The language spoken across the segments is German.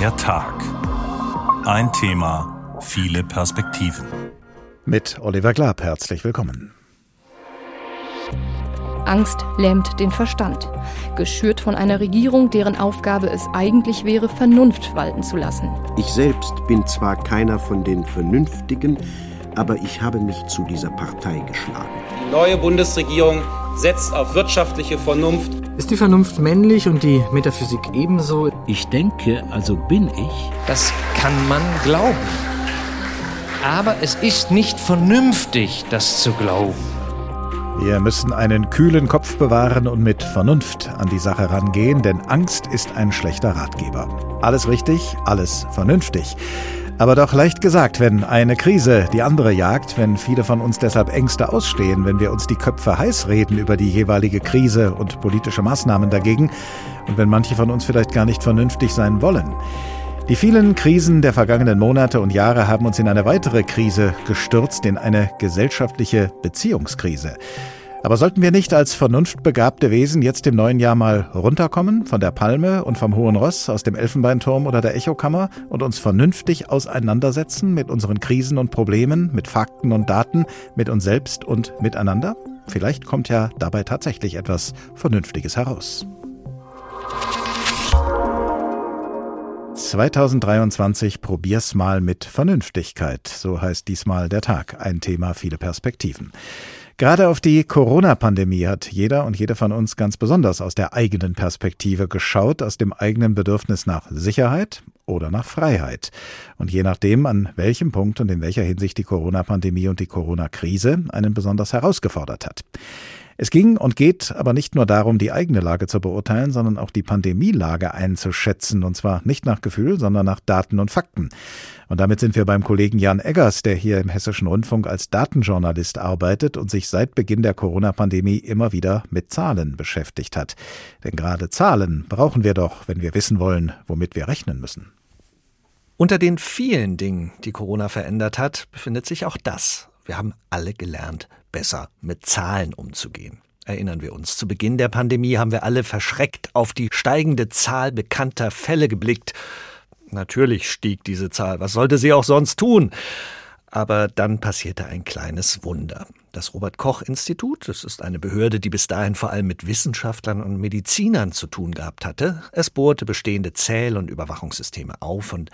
Der Tag. Ein Thema, viele Perspektiven. Mit Oliver Glab herzlich willkommen. Angst lähmt den Verstand, geschürt von einer Regierung, deren Aufgabe es eigentlich wäre, Vernunft walten zu lassen. Ich selbst bin zwar keiner von den Vernünftigen, aber ich habe mich zu dieser Partei geschlagen. Die neue Bundesregierung setzt auf wirtschaftliche Vernunft. Ist die Vernunft männlich und die Metaphysik ebenso? Ich denke, also bin ich. Das kann man glauben. Aber es ist nicht vernünftig, das zu glauben. Wir müssen einen kühlen Kopf bewahren und mit Vernunft an die Sache rangehen, denn Angst ist ein schlechter Ratgeber. Alles richtig, alles vernünftig. Aber doch leicht gesagt, wenn eine Krise die andere jagt, wenn viele von uns deshalb Ängste ausstehen, wenn wir uns die Köpfe heiß reden über die jeweilige Krise und politische Maßnahmen dagegen und wenn manche von uns vielleicht gar nicht vernünftig sein wollen. Die vielen Krisen der vergangenen Monate und Jahre haben uns in eine weitere Krise gestürzt, in eine gesellschaftliche Beziehungskrise. Aber sollten wir nicht als vernunftbegabte Wesen jetzt im neuen Jahr mal runterkommen von der Palme und vom Hohen Ross, aus dem Elfenbeinturm oder der Echokammer und uns vernünftig auseinandersetzen mit unseren Krisen und Problemen, mit Fakten und Daten, mit uns selbst und miteinander? Vielleicht kommt ja dabei tatsächlich etwas Vernünftiges heraus. 2023 probier's mal mit Vernünftigkeit. So heißt diesmal der Tag. Ein Thema, viele Perspektiven. Gerade auf die Corona-Pandemie hat jeder und jede von uns ganz besonders aus der eigenen Perspektive geschaut, aus dem eigenen Bedürfnis nach Sicherheit oder nach Freiheit. Und je nachdem, an welchem Punkt und in welcher Hinsicht die Corona-Pandemie und die Corona-Krise einen besonders herausgefordert hat. Es ging und geht aber nicht nur darum, die eigene Lage zu beurteilen, sondern auch die Pandemielage einzuschätzen, und zwar nicht nach Gefühl, sondern nach Daten und Fakten. Und damit sind wir beim Kollegen Jan Eggers, der hier im Hessischen Rundfunk als Datenjournalist arbeitet und sich seit Beginn der Corona-Pandemie immer wieder mit Zahlen beschäftigt hat. Denn gerade Zahlen brauchen wir doch, wenn wir wissen wollen, womit wir rechnen müssen. Unter den vielen Dingen, die Corona verändert hat, befindet sich auch das. Wir haben alle gelernt, besser mit Zahlen umzugehen. Erinnern wir uns, zu Beginn der Pandemie haben wir alle verschreckt auf die steigende Zahl bekannter Fälle geblickt. Natürlich stieg diese Zahl, was sollte sie auch sonst tun? Aber dann passierte ein kleines Wunder. Das Robert Koch Institut, das ist eine Behörde, die bis dahin vor allem mit Wissenschaftlern und Medizinern zu tun gehabt hatte, es bohrte bestehende Zähl- und Überwachungssysteme auf und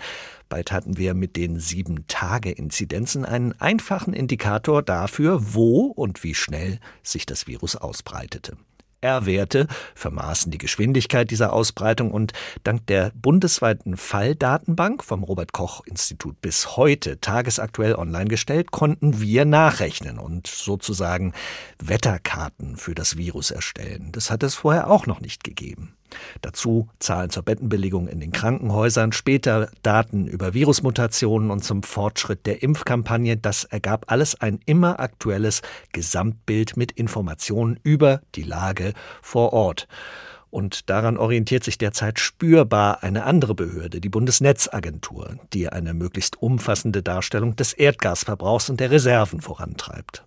bald hatten wir mit den Sieben-Tage-Inzidenzen einen einfachen Indikator dafür, wo und wie schnell sich das Virus ausbreitete. R-Werte vermaßen die Geschwindigkeit dieser Ausbreitung und dank der bundesweiten Falldatenbank vom Robert Koch Institut bis heute tagesaktuell online gestellt, konnten wir nachrechnen und sozusagen Wetterkarten für das Virus erstellen. Das hat es vorher auch noch nicht gegeben. Dazu Zahlen zur Bettenbelegung in den Krankenhäusern, später Daten über Virusmutationen und zum Fortschritt der Impfkampagne. Das ergab alles ein immer aktuelles Gesamtbild mit Informationen über die Lage vor Ort. Und daran orientiert sich derzeit spürbar eine andere Behörde, die Bundesnetzagentur, die eine möglichst umfassende Darstellung des Erdgasverbrauchs und der Reserven vorantreibt.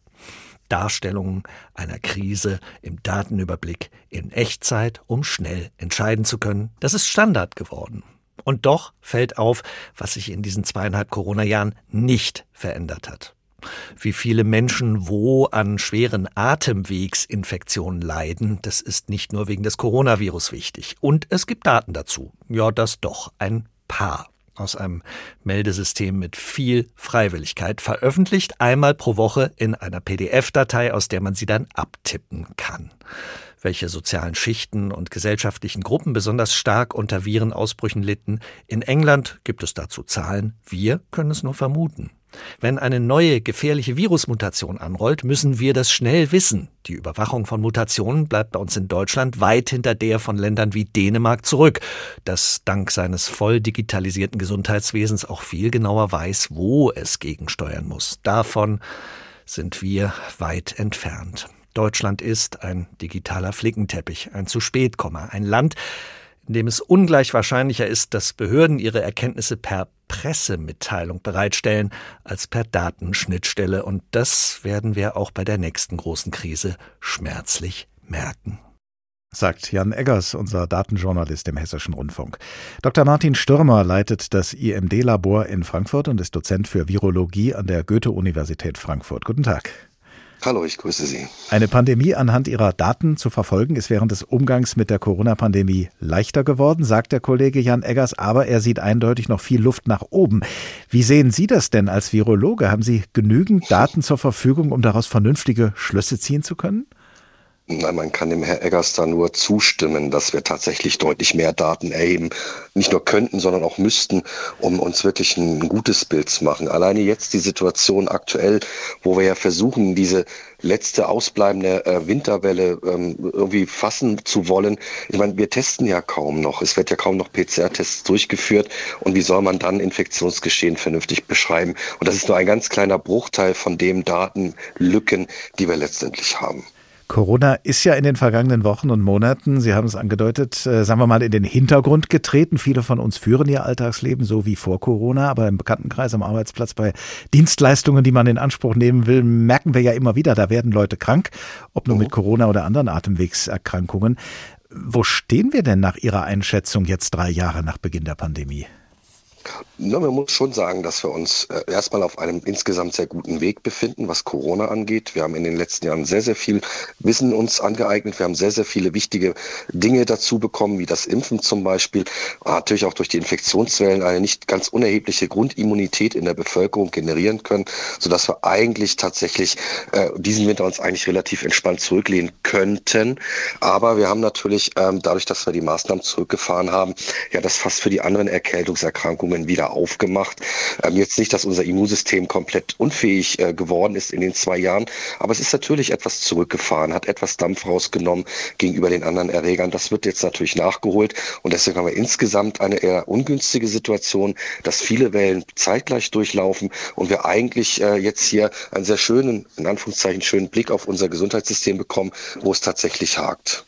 Darstellungen einer Krise im Datenüberblick in Echtzeit, um schnell entscheiden zu können. Das ist Standard geworden. Und doch fällt auf, was sich in diesen zweieinhalb Corona-Jahren nicht verändert hat. Wie viele Menschen wo an schweren Atemwegsinfektionen leiden, das ist nicht nur wegen des Coronavirus wichtig. Und es gibt Daten dazu. Ja, das doch, ein paar aus einem Meldesystem mit viel Freiwilligkeit, veröffentlicht einmal pro Woche in einer PDF-Datei, aus der man sie dann abtippen kann. Welche sozialen Schichten und gesellschaftlichen Gruppen besonders stark unter Virenausbrüchen litten, in England gibt es dazu Zahlen, wir können es nur vermuten. Wenn eine neue gefährliche Virusmutation anrollt, müssen wir das schnell wissen. Die Überwachung von Mutationen bleibt bei uns in Deutschland weit hinter der von Ländern wie Dänemark zurück, das dank seines voll digitalisierten Gesundheitswesens auch viel genauer weiß, wo es gegensteuern muss. Davon sind wir weit entfernt. Deutschland ist ein digitaler Flickenteppich, ein zu spät ein Land, in dem es ungleich wahrscheinlicher ist, dass Behörden ihre Erkenntnisse per Pressemitteilung bereitstellen als per Datenschnittstelle. Und das werden wir auch bei der nächsten großen Krise schmerzlich merken. sagt Jan Eggers, unser Datenjournalist im Hessischen Rundfunk. Dr. Martin Stürmer leitet das IMD-Labor in Frankfurt und ist Dozent für Virologie an der Goethe-Universität Frankfurt. Guten Tag. Hallo, ich grüße Sie. Eine Pandemie anhand ihrer Daten zu verfolgen, ist während des Umgangs mit der Corona-Pandemie leichter geworden, sagt der Kollege Jan Eggers, aber er sieht eindeutig noch viel Luft nach oben. Wie sehen Sie das denn als Virologe? Haben Sie genügend Daten zur Verfügung, um daraus vernünftige Schlüsse ziehen zu können? Nein, man kann dem Herr Eggers da nur zustimmen, dass wir tatsächlich deutlich mehr Daten erheben. Nicht nur könnten, sondern auch müssten, um uns wirklich ein gutes Bild zu machen. Alleine jetzt die Situation aktuell, wo wir ja versuchen, diese letzte ausbleibende äh, Winterwelle ähm, irgendwie fassen zu wollen. Ich meine, wir testen ja kaum noch. Es wird ja kaum noch PCR-Tests durchgeführt. Und wie soll man dann Infektionsgeschehen vernünftig beschreiben? Und das ist nur ein ganz kleiner Bruchteil von dem Datenlücken, die wir letztendlich haben. Corona ist ja in den vergangenen Wochen und Monaten, Sie haben es angedeutet, äh, sagen wir mal, in den Hintergrund getreten. Viele von uns führen ihr Alltagsleben so wie vor Corona, aber im Bekanntenkreis, am Arbeitsplatz, bei Dienstleistungen, die man in Anspruch nehmen will, merken wir ja immer wieder, da werden Leute krank, ob nur mit Corona oder anderen Atemwegserkrankungen. Wo stehen wir denn nach Ihrer Einschätzung jetzt drei Jahre nach Beginn der Pandemie? Na, man muss schon sagen, dass wir uns äh, erstmal auf einem insgesamt sehr guten Weg befinden, was Corona angeht. Wir haben in den letzten Jahren sehr, sehr viel Wissen uns angeeignet. Wir haben sehr, sehr viele wichtige Dinge dazu bekommen, wie das Impfen zum Beispiel. Natürlich auch durch die Infektionswellen eine nicht ganz unerhebliche Grundimmunität in der Bevölkerung generieren können, sodass wir eigentlich tatsächlich äh, diesen Winter uns eigentlich relativ entspannt zurücklehnen könnten. Aber wir haben natürlich ähm, dadurch, dass wir die Maßnahmen zurückgefahren haben, ja das fast für die anderen Erkältungserkrankungen wieder aufgemacht. Ähm, jetzt nicht, dass unser Immunsystem komplett unfähig äh, geworden ist in den zwei Jahren, aber es ist natürlich etwas zurückgefahren, hat etwas Dampf rausgenommen gegenüber den anderen Erregern. Das wird jetzt natürlich nachgeholt und deswegen haben wir insgesamt eine eher ungünstige Situation, dass viele Wellen zeitgleich durchlaufen und wir eigentlich äh, jetzt hier einen sehr schönen, in Anführungszeichen schönen Blick auf unser Gesundheitssystem bekommen, wo es tatsächlich hakt.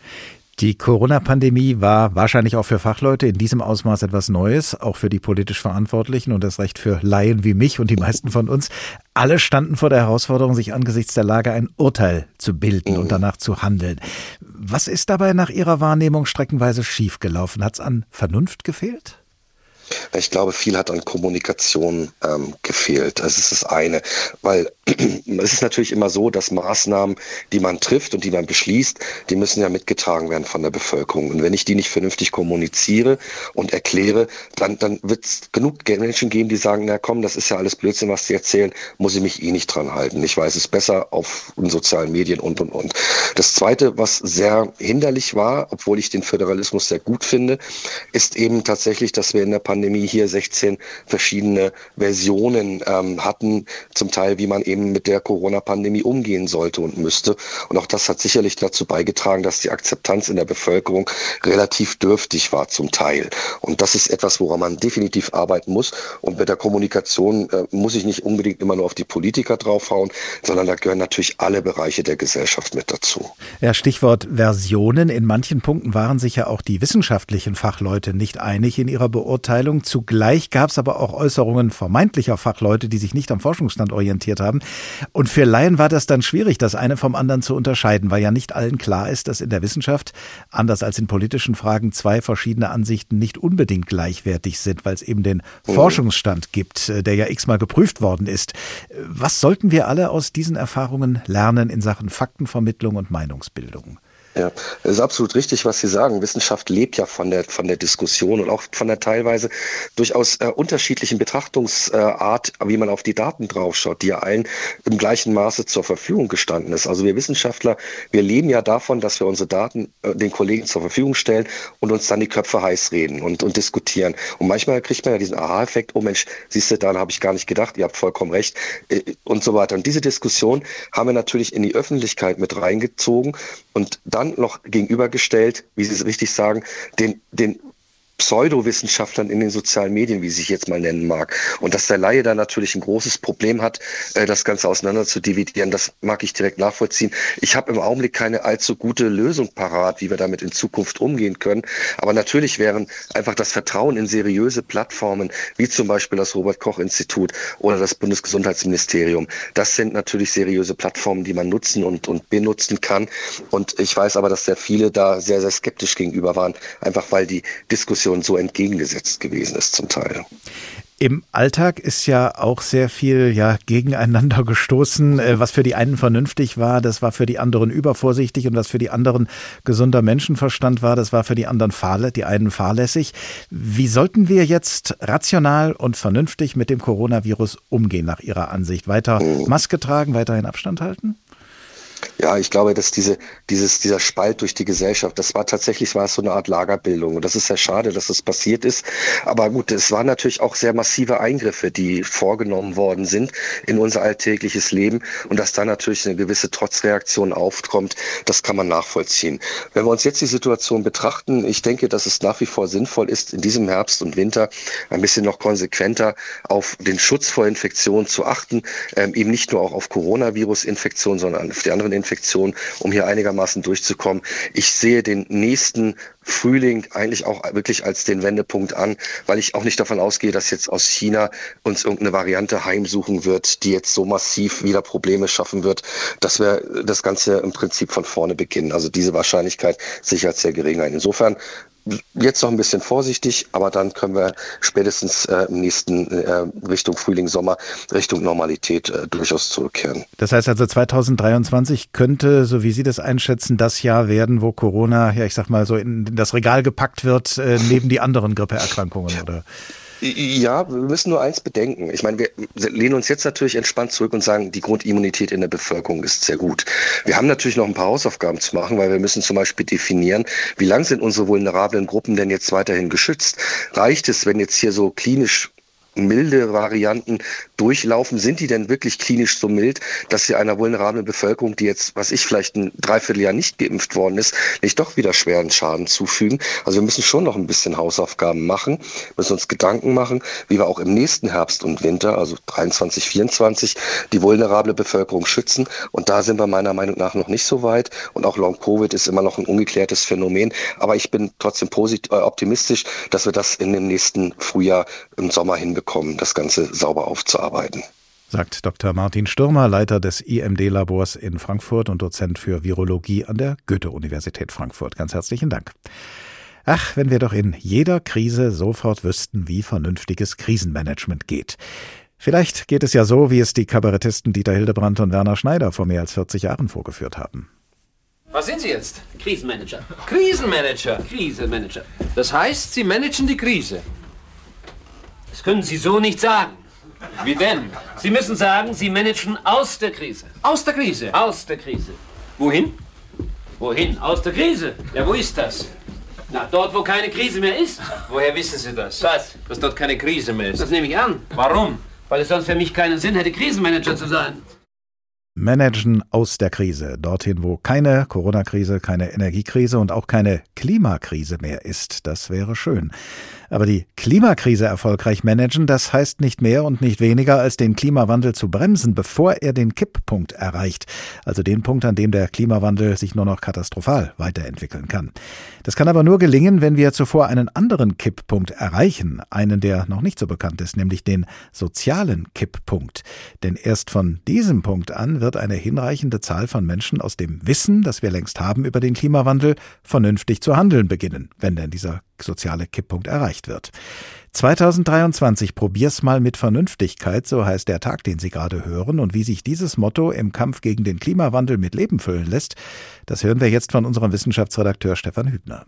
Die Corona-Pandemie war wahrscheinlich auch für Fachleute in diesem Ausmaß etwas Neues, auch für die politisch Verantwortlichen und das Recht für Laien wie mich und die meisten von uns. Alle standen vor der Herausforderung, sich angesichts der Lage ein Urteil zu bilden und danach zu handeln. Was ist dabei nach Ihrer Wahrnehmung streckenweise schiefgelaufen? Hat es an Vernunft gefehlt? Ich glaube, viel hat an Kommunikation ähm, gefehlt. Das ist das eine, weil es ist natürlich immer so, dass Maßnahmen, die man trifft und die man beschließt, die müssen ja mitgetragen werden von der Bevölkerung. Und wenn ich die nicht vernünftig kommuniziere und erkläre, dann, dann wird es genug Menschen geben, die sagen, na komm, das ist ja alles Blödsinn, was sie erzählen, muss ich mich eh nicht dran halten. Ich weiß es besser auf sozialen Medien und, und, und. Das Zweite, was sehr hinderlich war, obwohl ich den Föderalismus sehr gut finde, ist eben tatsächlich, dass wir in der Pandemie hier 16 verschiedene Versionen ähm, hatten, zum Teil, wie man eben mit der Corona-Pandemie umgehen sollte und müsste. Und auch das hat sicherlich dazu beigetragen, dass die Akzeptanz in der Bevölkerung relativ dürftig war zum Teil. Und das ist etwas, woran man definitiv arbeiten muss. Und mit der Kommunikation äh, muss ich nicht unbedingt immer nur auf die Politiker draufhauen, sondern da gehören natürlich alle Bereiche der Gesellschaft mit dazu. Ja, Stichwort Versionen. In manchen Punkten waren sich ja auch die wissenschaftlichen Fachleute nicht einig in ihrer. Beurteilung. Zugleich gab es aber auch Äußerungen vermeintlicher Fachleute, die sich nicht am Forschungsstand orientiert haben. Und für Laien war das dann schwierig, das eine vom anderen zu unterscheiden, weil ja nicht allen klar ist, dass in der Wissenschaft, anders als in politischen Fragen, zwei verschiedene Ansichten nicht unbedingt gleichwertig sind, weil es eben den mhm. Forschungsstand gibt, äh, der ja x-mal geprüft worden ist. Was sollten wir alle aus diesen Erfahrungen lernen in Sachen Faktenvermittlung und Meinungsbildung? Ja, es ist absolut richtig, was Sie sagen. Wissenschaft lebt ja von der, von der Diskussion und auch von der teilweise durchaus äh, unterschiedlichen Betrachtungsart, wie man auf die Daten draufschaut, die ja allen im gleichen Maße zur Verfügung gestanden ist. Also wir Wissenschaftler, wir leben ja davon, dass wir unsere Daten äh, den Kollegen zur Verfügung stellen und uns dann die Köpfe heiß reden und, und diskutieren. Und manchmal kriegt man ja diesen Aha-Effekt, oh Mensch, siehst du, daran habe ich gar nicht gedacht, ihr habt vollkommen recht äh, und so weiter. Und diese Diskussion haben wir natürlich in die Öffentlichkeit mit reingezogen und da dann noch gegenübergestellt, wie Sie es richtig sagen, den, den Pseudowissenschaftlern in den sozialen Medien, wie sie sich jetzt mal nennen mag. Und dass der Laie da natürlich ein großes Problem hat, äh, das Ganze auseinander zu dividieren, das mag ich direkt nachvollziehen. Ich habe im Augenblick keine allzu gute Lösung parat, wie wir damit in Zukunft umgehen können. Aber natürlich wären einfach das Vertrauen in seriöse Plattformen, wie zum Beispiel das Robert-Koch-Institut oder das Bundesgesundheitsministerium, das sind natürlich seriöse Plattformen, die man nutzen und, und benutzen kann. Und ich weiß aber, dass sehr viele da sehr, sehr skeptisch gegenüber waren, einfach weil die Diskussion Situation so entgegengesetzt gewesen ist zum Teil. Im Alltag ist ja auch sehr viel ja, gegeneinander gestoßen. Äh, was für die einen vernünftig war, das war für die anderen übervorsichtig und was für die anderen gesunder Menschenverstand war, das war für die anderen fahle, die einen fahrlässig. Wie sollten wir jetzt rational und vernünftig mit dem Coronavirus umgehen, nach Ihrer Ansicht? Weiter hm. Maske tragen, weiterhin Abstand halten? Ja, ich glaube, dass diese, dieses, dieser Spalt durch die Gesellschaft, das war tatsächlich war es so eine Art Lagerbildung. Und das ist sehr schade, dass das passiert ist. Aber gut, es waren natürlich auch sehr massive Eingriffe, die vorgenommen worden sind in unser alltägliches Leben. Und dass da natürlich eine gewisse Trotzreaktion aufkommt, das kann man nachvollziehen. Wenn wir uns jetzt die Situation betrachten, ich denke, dass es nach wie vor sinnvoll ist, in diesem Herbst und Winter ein bisschen noch konsequenter auf den Schutz vor Infektionen zu achten, ähm, eben nicht nur auch auf Coronavirus-Infektionen, sondern auf die anderen Infektion, um hier einigermaßen durchzukommen. Ich sehe den nächsten Frühling eigentlich auch wirklich als den Wendepunkt an, weil ich auch nicht davon ausgehe, dass jetzt aus China uns irgendeine Variante heimsuchen wird, die jetzt so massiv wieder Probleme schaffen wird, dass wir das Ganze im Prinzip von vorne beginnen. Also diese Wahrscheinlichkeit sicher sehr gering ein. Insofern jetzt noch ein bisschen vorsichtig, aber dann können wir spätestens äh, im nächsten äh, Richtung Frühling, Sommer, Richtung Normalität äh, durchaus zurückkehren. Das heißt also 2023 könnte, so wie Sie das einschätzen, das Jahr werden, wo Corona, ja ich sag mal so in das Regal gepackt wird, äh, neben die anderen Grippeerkrankungen, oder? Ja, wir müssen nur eins bedenken. Ich meine, wir lehnen uns jetzt natürlich entspannt zurück und sagen, die Grundimmunität in der Bevölkerung ist sehr gut. Wir haben natürlich noch ein paar Hausaufgaben zu machen, weil wir müssen zum Beispiel definieren, wie lang sind unsere vulnerablen Gruppen denn jetzt weiterhin geschützt? Reicht es, wenn jetzt hier so klinisch milde Varianten durchlaufen, sind die denn wirklich klinisch so mild, dass sie einer vulnerablen Bevölkerung, die jetzt, was ich vielleicht ein Dreivierteljahr nicht geimpft worden ist, nicht doch wieder schweren Schaden zufügen? Also wir müssen schon noch ein bisschen Hausaufgaben machen, müssen uns Gedanken machen, wie wir auch im nächsten Herbst und Winter, also 23, 24, die vulnerable Bevölkerung schützen. Und da sind wir meiner Meinung nach noch nicht so weit. Und auch Long Covid ist immer noch ein ungeklärtes Phänomen. Aber ich bin trotzdem positiv, äh, optimistisch, dass wir das in dem nächsten Frühjahr im Sommer hinbekommen, das Ganze sauber aufzuarbeiten arbeiten. Sagt Dr. Martin Stürmer, Leiter des IMD-Labors in Frankfurt und Dozent für Virologie an der Goethe-Universität Frankfurt. Ganz herzlichen Dank. Ach, wenn wir doch in jeder Krise sofort wüssten, wie vernünftiges Krisenmanagement geht. Vielleicht geht es ja so, wie es die Kabarettisten Dieter Hildebrandt und Werner Schneider vor mehr als 40 Jahren vorgeführt haben. Was sind Sie jetzt? Krisenmanager. Krisenmanager. Krisenmanager. Das heißt, Sie managen die Krise. Das können Sie so nicht sagen. Wie denn? Sie müssen sagen, Sie managen aus der Krise. Aus der Krise? Aus der Krise. Wohin? Wohin? Aus der Krise. Ja, wo ist das? Na, dort, wo keine Krise mehr ist. Woher wissen Sie das? Was? Dass dort keine Krise mehr ist. Das nehme ich an. Warum? Weil es sonst für mich keinen Sinn hätte, Krisenmanager zu sein. Managen aus der Krise, dorthin, wo keine Corona-Krise, keine Energiekrise und auch keine Klimakrise mehr ist. Das wäre schön. Aber die Klimakrise erfolgreich managen, das heißt nicht mehr und nicht weniger, als den Klimawandel zu bremsen, bevor er den Kipppunkt erreicht. Also den Punkt, an dem der Klimawandel sich nur noch katastrophal weiterentwickeln kann. Das kann aber nur gelingen, wenn wir zuvor einen anderen Kipppunkt erreichen, einen, der noch nicht so bekannt ist, nämlich den sozialen Kipppunkt. Denn erst von diesem Punkt an wird eine hinreichende Zahl von Menschen aus dem Wissen, das wir längst haben über den Klimawandel, vernünftig zu handeln beginnen, wenn denn dieser soziale Kipppunkt erreicht wird. 2023 probier's mal mit Vernünftigkeit, so heißt der Tag, den Sie gerade hören. Und wie sich dieses Motto im Kampf gegen den Klimawandel mit Leben füllen lässt, das hören wir jetzt von unserem Wissenschaftsredakteur Stefan Hübner.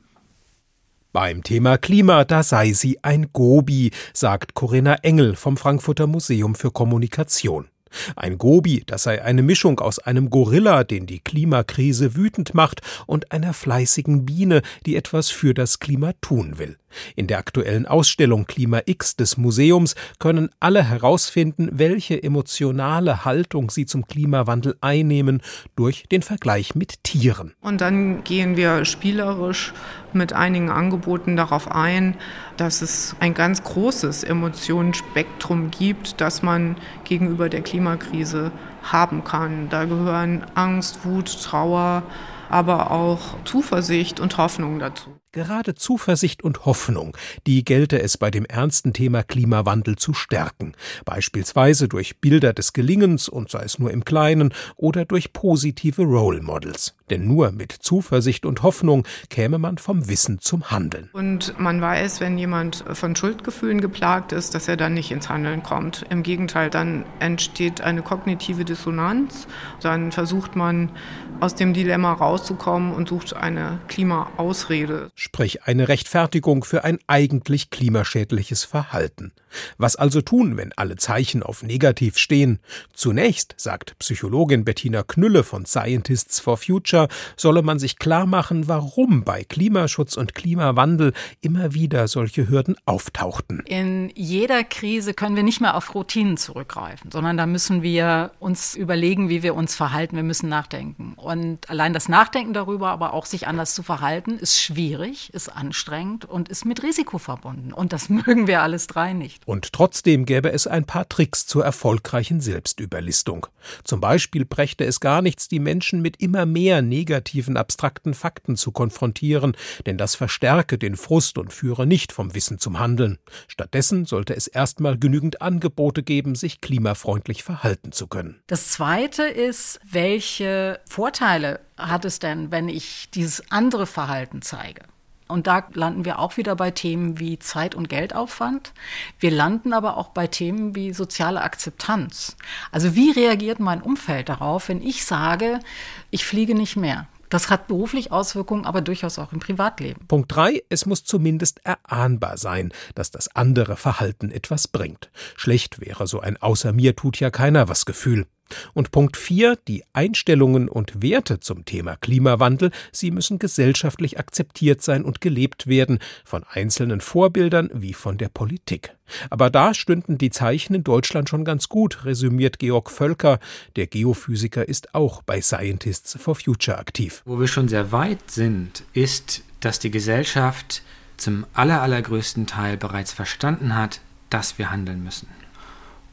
Beim Thema Klima, da sei sie ein Gobi, sagt Corinna Engel vom Frankfurter Museum für Kommunikation. Ein Gobi, das sei eine Mischung aus einem Gorilla, den die Klimakrise wütend macht, und einer fleißigen Biene, die etwas für das Klima tun will. In der aktuellen Ausstellung Klima X des Museums können alle herausfinden, welche emotionale Haltung sie zum Klimawandel einnehmen durch den Vergleich mit Tieren. Und dann gehen wir spielerisch mit einigen Angeboten darauf ein, dass es ein ganz großes Emotionsspektrum gibt, das man gegenüber der Klimakrise haben kann. Da gehören Angst, Wut, Trauer, aber auch Zuversicht und Hoffnung dazu. Gerade Zuversicht und Hoffnung, die gelte es bei dem ernsten Thema Klimawandel zu stärken, beispielsweise durch Bilder des Gelingens und sei es nur im Kleinen oder durch positive Role Models. Denn nur mit Zuversicht und Hoffnung käme man vom Wissen zum Handeln. Und man weiß, wenn jemand von Schuldgefühlen geplagt ist, dass er dann nicht ins Handeln kommt. Im Gegenteil, dann entsteht eine kognitive Dissonanz. Dann versucht man aus dem Dilemma rauszukommen und sucht eine Klimaausrede. Sprich eine Rechtfertigung für ein eigentlich klimaschädliches Verhalten. Was also tun, wenn alle Zeichen auf negativ stehen? Zunächst, sagt Psychologin Bettina Knülle von Scientists for Future, solle man sich klar machen, warum bei Klimaschutz und Klimawandel immer wieder solche Hürden auftauchten. In jeder Krise können wir nicht mehr auf Routinen zurückgreifen, sondern da müssen wir uns überlegen, wie wir uns verhalten. Wir müssen nachdenken. Und allein das Nachdenken darüber, aber auch sich anders zu verhalten, ist schwierig, ist anstrengend und ist mit Risiko verbunden. Und das mögen wir alles drei nicht. Und trotzdem gäbe es ein paar Tricks zur erfolgreichen Selbstüberlistung. Zum Beispiel brächte es gar nichts, die Menschen mit immer mehr negativen, abstrakten Fakten zu konfrontieren, denn das verstärke den Frust und führe nicht vom Wissen zum Handeln. Stattdessen sollte es erstmal genügend Angebote geben, sich klimafreundlich verhalten zu können. Das Zweite ist, welche Vorteile hat es denn, wenn ich dieses andere Verhalten zeige? Und da landen wir auch wieder bei Themen wie Zeit- und Geldaufwand. Wir landen aber auch bei Themen wie soziale Akzeptanz. Also wie reagiert mein Umfeld darauf, wenn ich sage, ich fliege nicht mehr? Das hat beruflich Auswirkungen, aber durchaus auch im Privatleben. Punkt 3. Es muss zumindest erahnbar sein, dass das andere Verhalten etwas bringt. Schlecht wäre so ein Außer mir tut ja keiner was Gefühl. Und Punkt 4, die Einstellungen und Werte zum Thema Klimawandel, sie müssen gesellschaftlich akzeptiert sein und gelebt werden, von einzelnen Vorbildern wie von der Politik. Aber da stünden die Zeichen in Deutschland schon ganz gut, resümiert Georg Völker. Der Geophysiker ist auch bei Scientists for Future aktiv. Wo wir schon sehr weit sind, ist, dass die Gesellschaft zum aller, allergrößten Teil bereits verstanden hat, dass wir handeln müssen.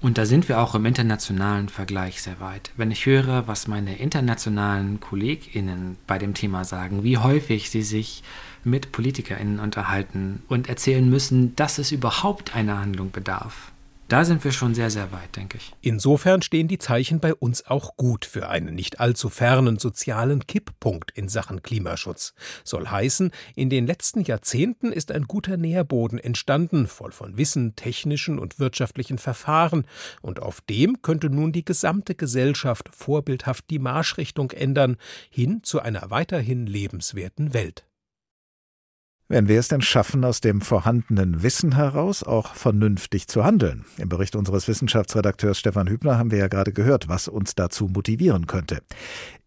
Und da sind wir auch im internationalen Vergleich sehr weit. Wenn ich höre, was meine internationalen KollegInnen bei dem Thema sagen, wie häufig sie sich mit PolitikerInnen unterhalten und erzählen müssen, dass es überhaupt einer Handlung bedarf, da sind wir schon sehr, sehr weit, denke ich. Insofern stehen die Zeichen bei uns auch gut für einen nicht allzu fernen sozialen Kipppunkt in Sachen Klimaschutz. Soll heißen, in den letzten Jahrzehnten ist ein guter Nährboden entstanden, voll von Wissen, technischen und wirtschaftlichen Verfahren, und auf dem könnte nun die gesamte Gesellschaft vorbildhaft die Marschrichtung ändern, hin zu einer weiterhin lebenswerten Welt. Werden wir es denn schaffen, aus dem vorhandenen Wissen heraus auch vernünftig zu handeln? Im Bericht unseres Wissenschaftsredakteurs Stefan Hübner haben wir ja gerade gehört, was uns dazu motivieren könnte.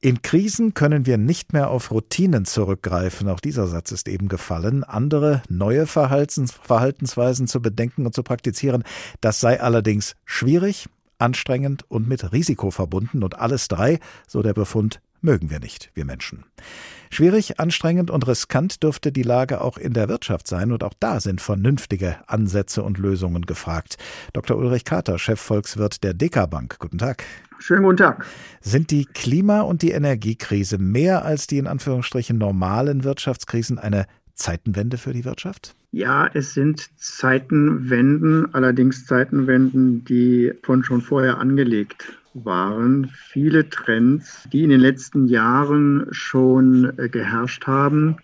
In Krisen können wir nicht mehr auf Routinen zurückgreifen. Auch dieser Satz ist eben gefallen. Andere neue Verhaltens Verhaltensweisen zu bedenken und zu praktizieren, das sei allerdings schwierig, anstrengend und mit Risiko verbunden. Und alles drei, so der Befund, mögen wir nicht, wir Menschen. Schwierig, anstrengend und riskant dürfte die Lage auch in der Wirtschaft sein, und auch da sind vernünftige Ansätze und Lösungen gefragt. Dr. Ulrich Kater, Chefvolkswirt der Dekabank. Guten Tag. Schönen guten Tag. Sind die Klima- und die Energiekrise mehr als die in Anführungsstrichen normalen Wirtschaftskrisen eine Zeitenwende für die Wirtschaft? Ja, es sind Zeitenwenden, allerdings Zeitenwenden, die von schon vorher angelegt waren viele Trends, die in den letzten Jahren schon äh, geherrscht haben.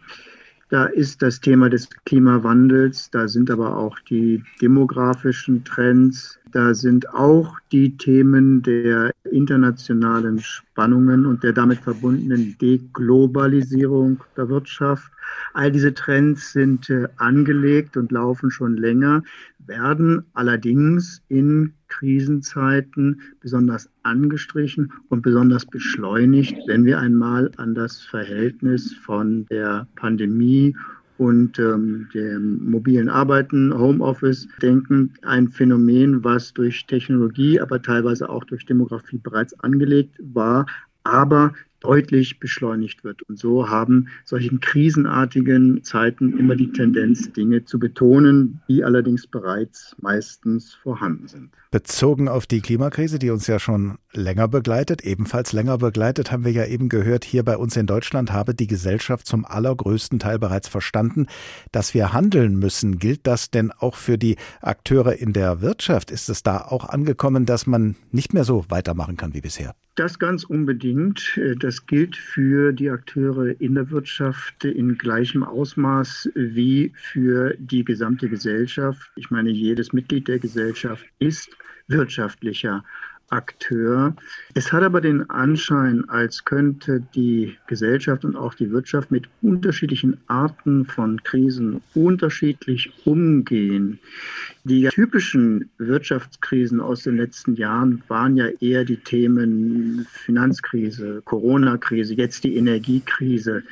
Da ist das Thema des Klimawandels, da sind aber auch die demografischen Trends, Da sind auch die Themen der internationalen Spannungen und der damit verbundenen Deglobalisierung der Wirtschaft. All diese Trends sind äh, angelegt und laufen schon länger, werden allerdings in Krisenzeiten besonders angestrichen und besonders beschleunigt, wenn wir einmal an das Verhältnis von der Pandemie und ähm, dem mobilen Arbeiten, Homeoffice denken, ein Phänomen, was durch Technologie, aber teilweise auch durch Demografie bereits angelegt war, aber deutlich beschleunigt wird. Und so haben solchen krisenartigen Zeiten immer die Tendenz, Dinge zu betonen, die allerdings bereits meistens vorhanden sind. Bezogen auf die Klimakrise, die uns ja schon länger begleitet, ebenfalls länger begleitet, haben wir ja eben gehört, hier bei uns in Deutschland habe die Gesellschaft zum allergrößten Teil bereits verstanden, dass wir handeln müssen. Gilt das denn auch für die Akteure in der Wirtschaft? Ist es da auch angekommen, dass man nicht mehr so weitermachen kann wie bisher? Das ganz unbedingt. Das gilt für die Akteure in der Wirtschaft in gleichem Ausmaß wie für die gesamte Gesellschaft. Ich meine, jedes Mitglied der Gesellschaft ist wirtschaftlicher Akteur. Es hat aber den Anschein, als könnte die Gesellschaft und auch die Wirtschaft mit unterschiedlichen Arten von Krisen unterschiedlich umgehen. Die typischen Wirtschaftskrisen aus den letzten Jahren waren ja eher die Themen Finanzkrise, Corona-Krise, jetzt die Energiekrise.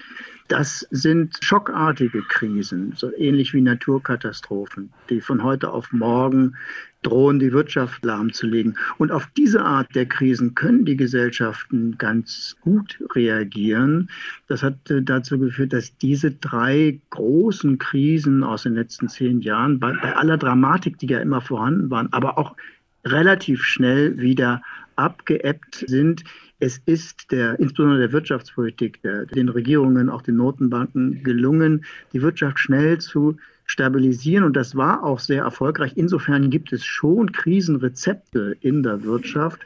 Das sind schockartige Krisen, so ähnlich wie Naturkatastrophen, die von heute auf morgen drohen, die Wirtschaft lahmzulegen. Und auf diese Art der Krisen können die Gesellschaften ganz gut reagieren. Das hat äh, dazu geführt, dass diese drei großen Krisen aus den letzten zehn Jahren, bei, bei aller Dramatik, die ja immer vorhanden waren, aber auch relativ schnell wieder abgeebbt sind. Es ist der, insbesondere der Wirtschaftspolitik, der, den Regierungen, auch den Notenbanken gelungen, die Wirtschaft schnell zu stabilisieren. Und das war auch sehr erfolgreich. Insofern gibt es schon Krisenrezepte in der Wirtschaft.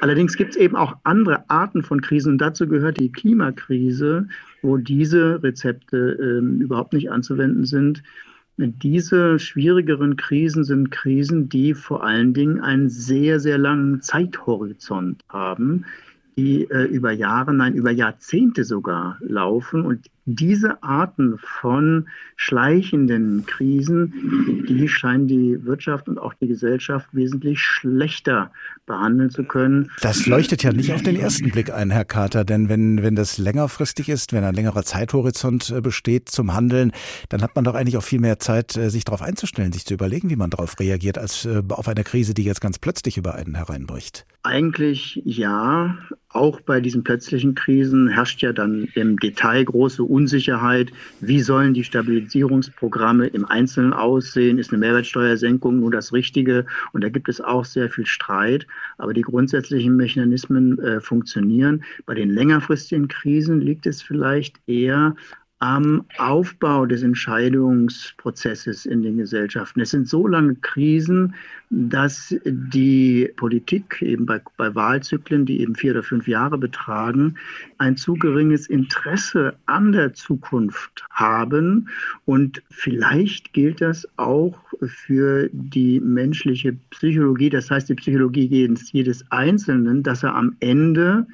Allerdings gibt es eben auch andere Arten von Krisen. Und dazu gehört die Klimakrise, wo diese Rezepte äh, überhaupt nicht anzuwenden sind. Diese schwierigeren Krisen sind Krisen, die vor allen Dingen einen sehr, sehr langen Zeithorizont haben die äh, über Jahre, nein, über Jahrzehnte sogar laufen. Und diese Arten von schleichenden Krisen, die scheinen die Wirtschaft und auch die Gesellschaft wesentlich schlechter behandeln zu können. Das leuchtet ja nicht auf den ersten Blick ein, Herr Carter, denn wenn, wenn das längerfristig ist, wenn ein längerer Zeithorizont äh, besteht zum Handeln, dann hat man doch eigentlich auch viel mehr Zeit, äh, sich darauf einzustellen, sich zu überlegen, wie man darauf reagiert, als äh, auf eine Krise, die jetzt ganz plötzlich über einen hereinbricht. Eigentlich ja. Auch bei diesen plötzlichen Krisen herrscht ja dann im Detail große Unsicherheit. Wie sollen die Stabilisierungsprogramme im Einzelnen aussehen? Ist eine Mehrwertsteuersenkung nur das Richtige? Und da gibt es auch sehr viel Streit. Aber die grundsätzlichen Mechanismen äh, funktionieren. Bei den längerfristigen Krisen liegt es vielleicht eher am Aufbau des Entscheidungsprozesses in den Gesellschaften. Es sind so lange Krisen, dass die Politik eben bei, bei, Wahlzyklen, die eben vier oder fünf Jahre betragen, ein zu geringes Interesse an der Zukunft haben. Und vielleicht gilt das auch für die menschliche Psychologie, das heißt die Psychologie jedes, jedes Einzelnen, dass er am Ende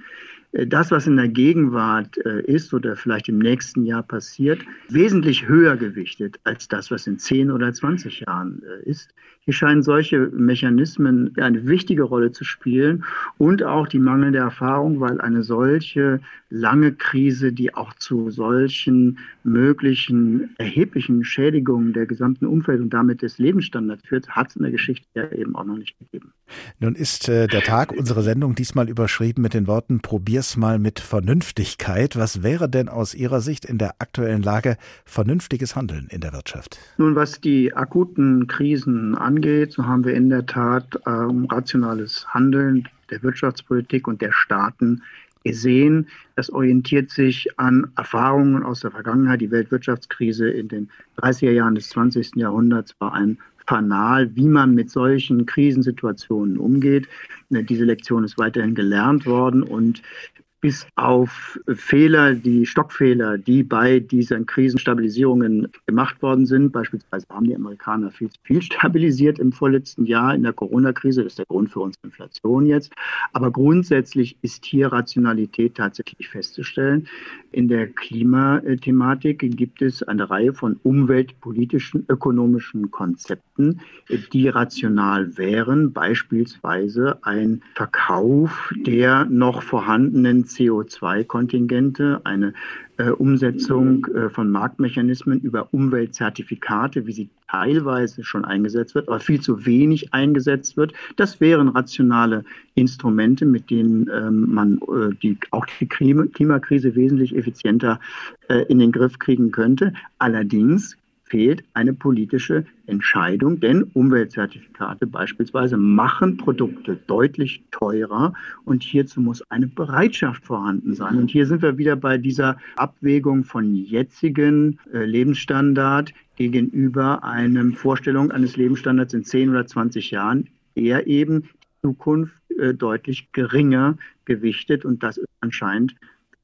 das, was in der Gegenwart äh, ist oder vielleicht im nächsten Jahr passiert, wesentlich höher gewichtet als das, was in 10 oder 20 Jahren äh, ist. Hier scheinen solche Mechanismen eine wichtige Rolle zu spielen und auch die mangelnde Erfahrung, weil eine solche lange Krise, die auch zu solchen möglichen erheblichen Schädigungen der gesamten Umwelt und damit des Lebensstandards führt, hat es in der Geschichte ja eben auch noch nicht gegeben. Nun ist äh, der Tag unserer Sendung diesmal überschrieben mit den Worten Probier's mal mit Vernünftigkeit. Was wäre denn aus Ihrer Sicht in der aktuellen Lage vernünftiges Handeln in der Wirtschaft? Nun, was die akuten Krisen angeht, so haben wir in der Tat ähm, rationales Handeln der Wirtschaftspolitik und der Staaten gesehen. Das orientiert sich an Erfahrungen aus der Vergangenheit. Die Weltwirtschaftskrise in den 30er Jahren des 20. Jahrhunderts war ein Fanal, wie man mit solchen Krisensituationen umgeht. Diese Lektion ist weiterhin gelernt worden und bis auf Fehler, die Stockfehler, die bei diesen Krisenstabilisierungen gemacht worden sind. Beispielsweise haben die Amerikaner viel zu viel stabilisiert im vorletzten Jahr in der Corona-Krise. Das ist der Grund für unsere Inflation jetzt. Aber grundsätzlich ist hier Rationalität tatsächlich festzustellen. In der Klimathematik gibt es eine Reihe von umweltpolitischen, ökonomischen Konzepten, die rational wären. Beispielsweise ein Verkauf der noch vorhandenen CO2-Kontingente, eine äh, Umsetzung äh, von Marktmechanismen über Umweltzertifikate, wie sie teilweise schon eingesetzt wird, aber viel zu wenig eingesetzt wird. Das wären rationale Instrumente, mit denen ähm, man äh, die, auch die Klimakrise wesentlich effizienter äh, in den Griff kriegen könnte. Allerdings fehlt eine politische Entscheidung, denn Umweltzertifikate beispielsweise machen Produkte deutlich teurer und hierzu muss eine Bereitschaft vorhanden sein. Und hier sind wir wieder bei dieser Abwägung von jetzigen äh, Lebensstandard gegenüber einer Vorstellung eines Lebensstandards in 10 oder 20 Jahren, der eben die Zukunft äh, deutlich geringer gewichtet und das ist anscheinend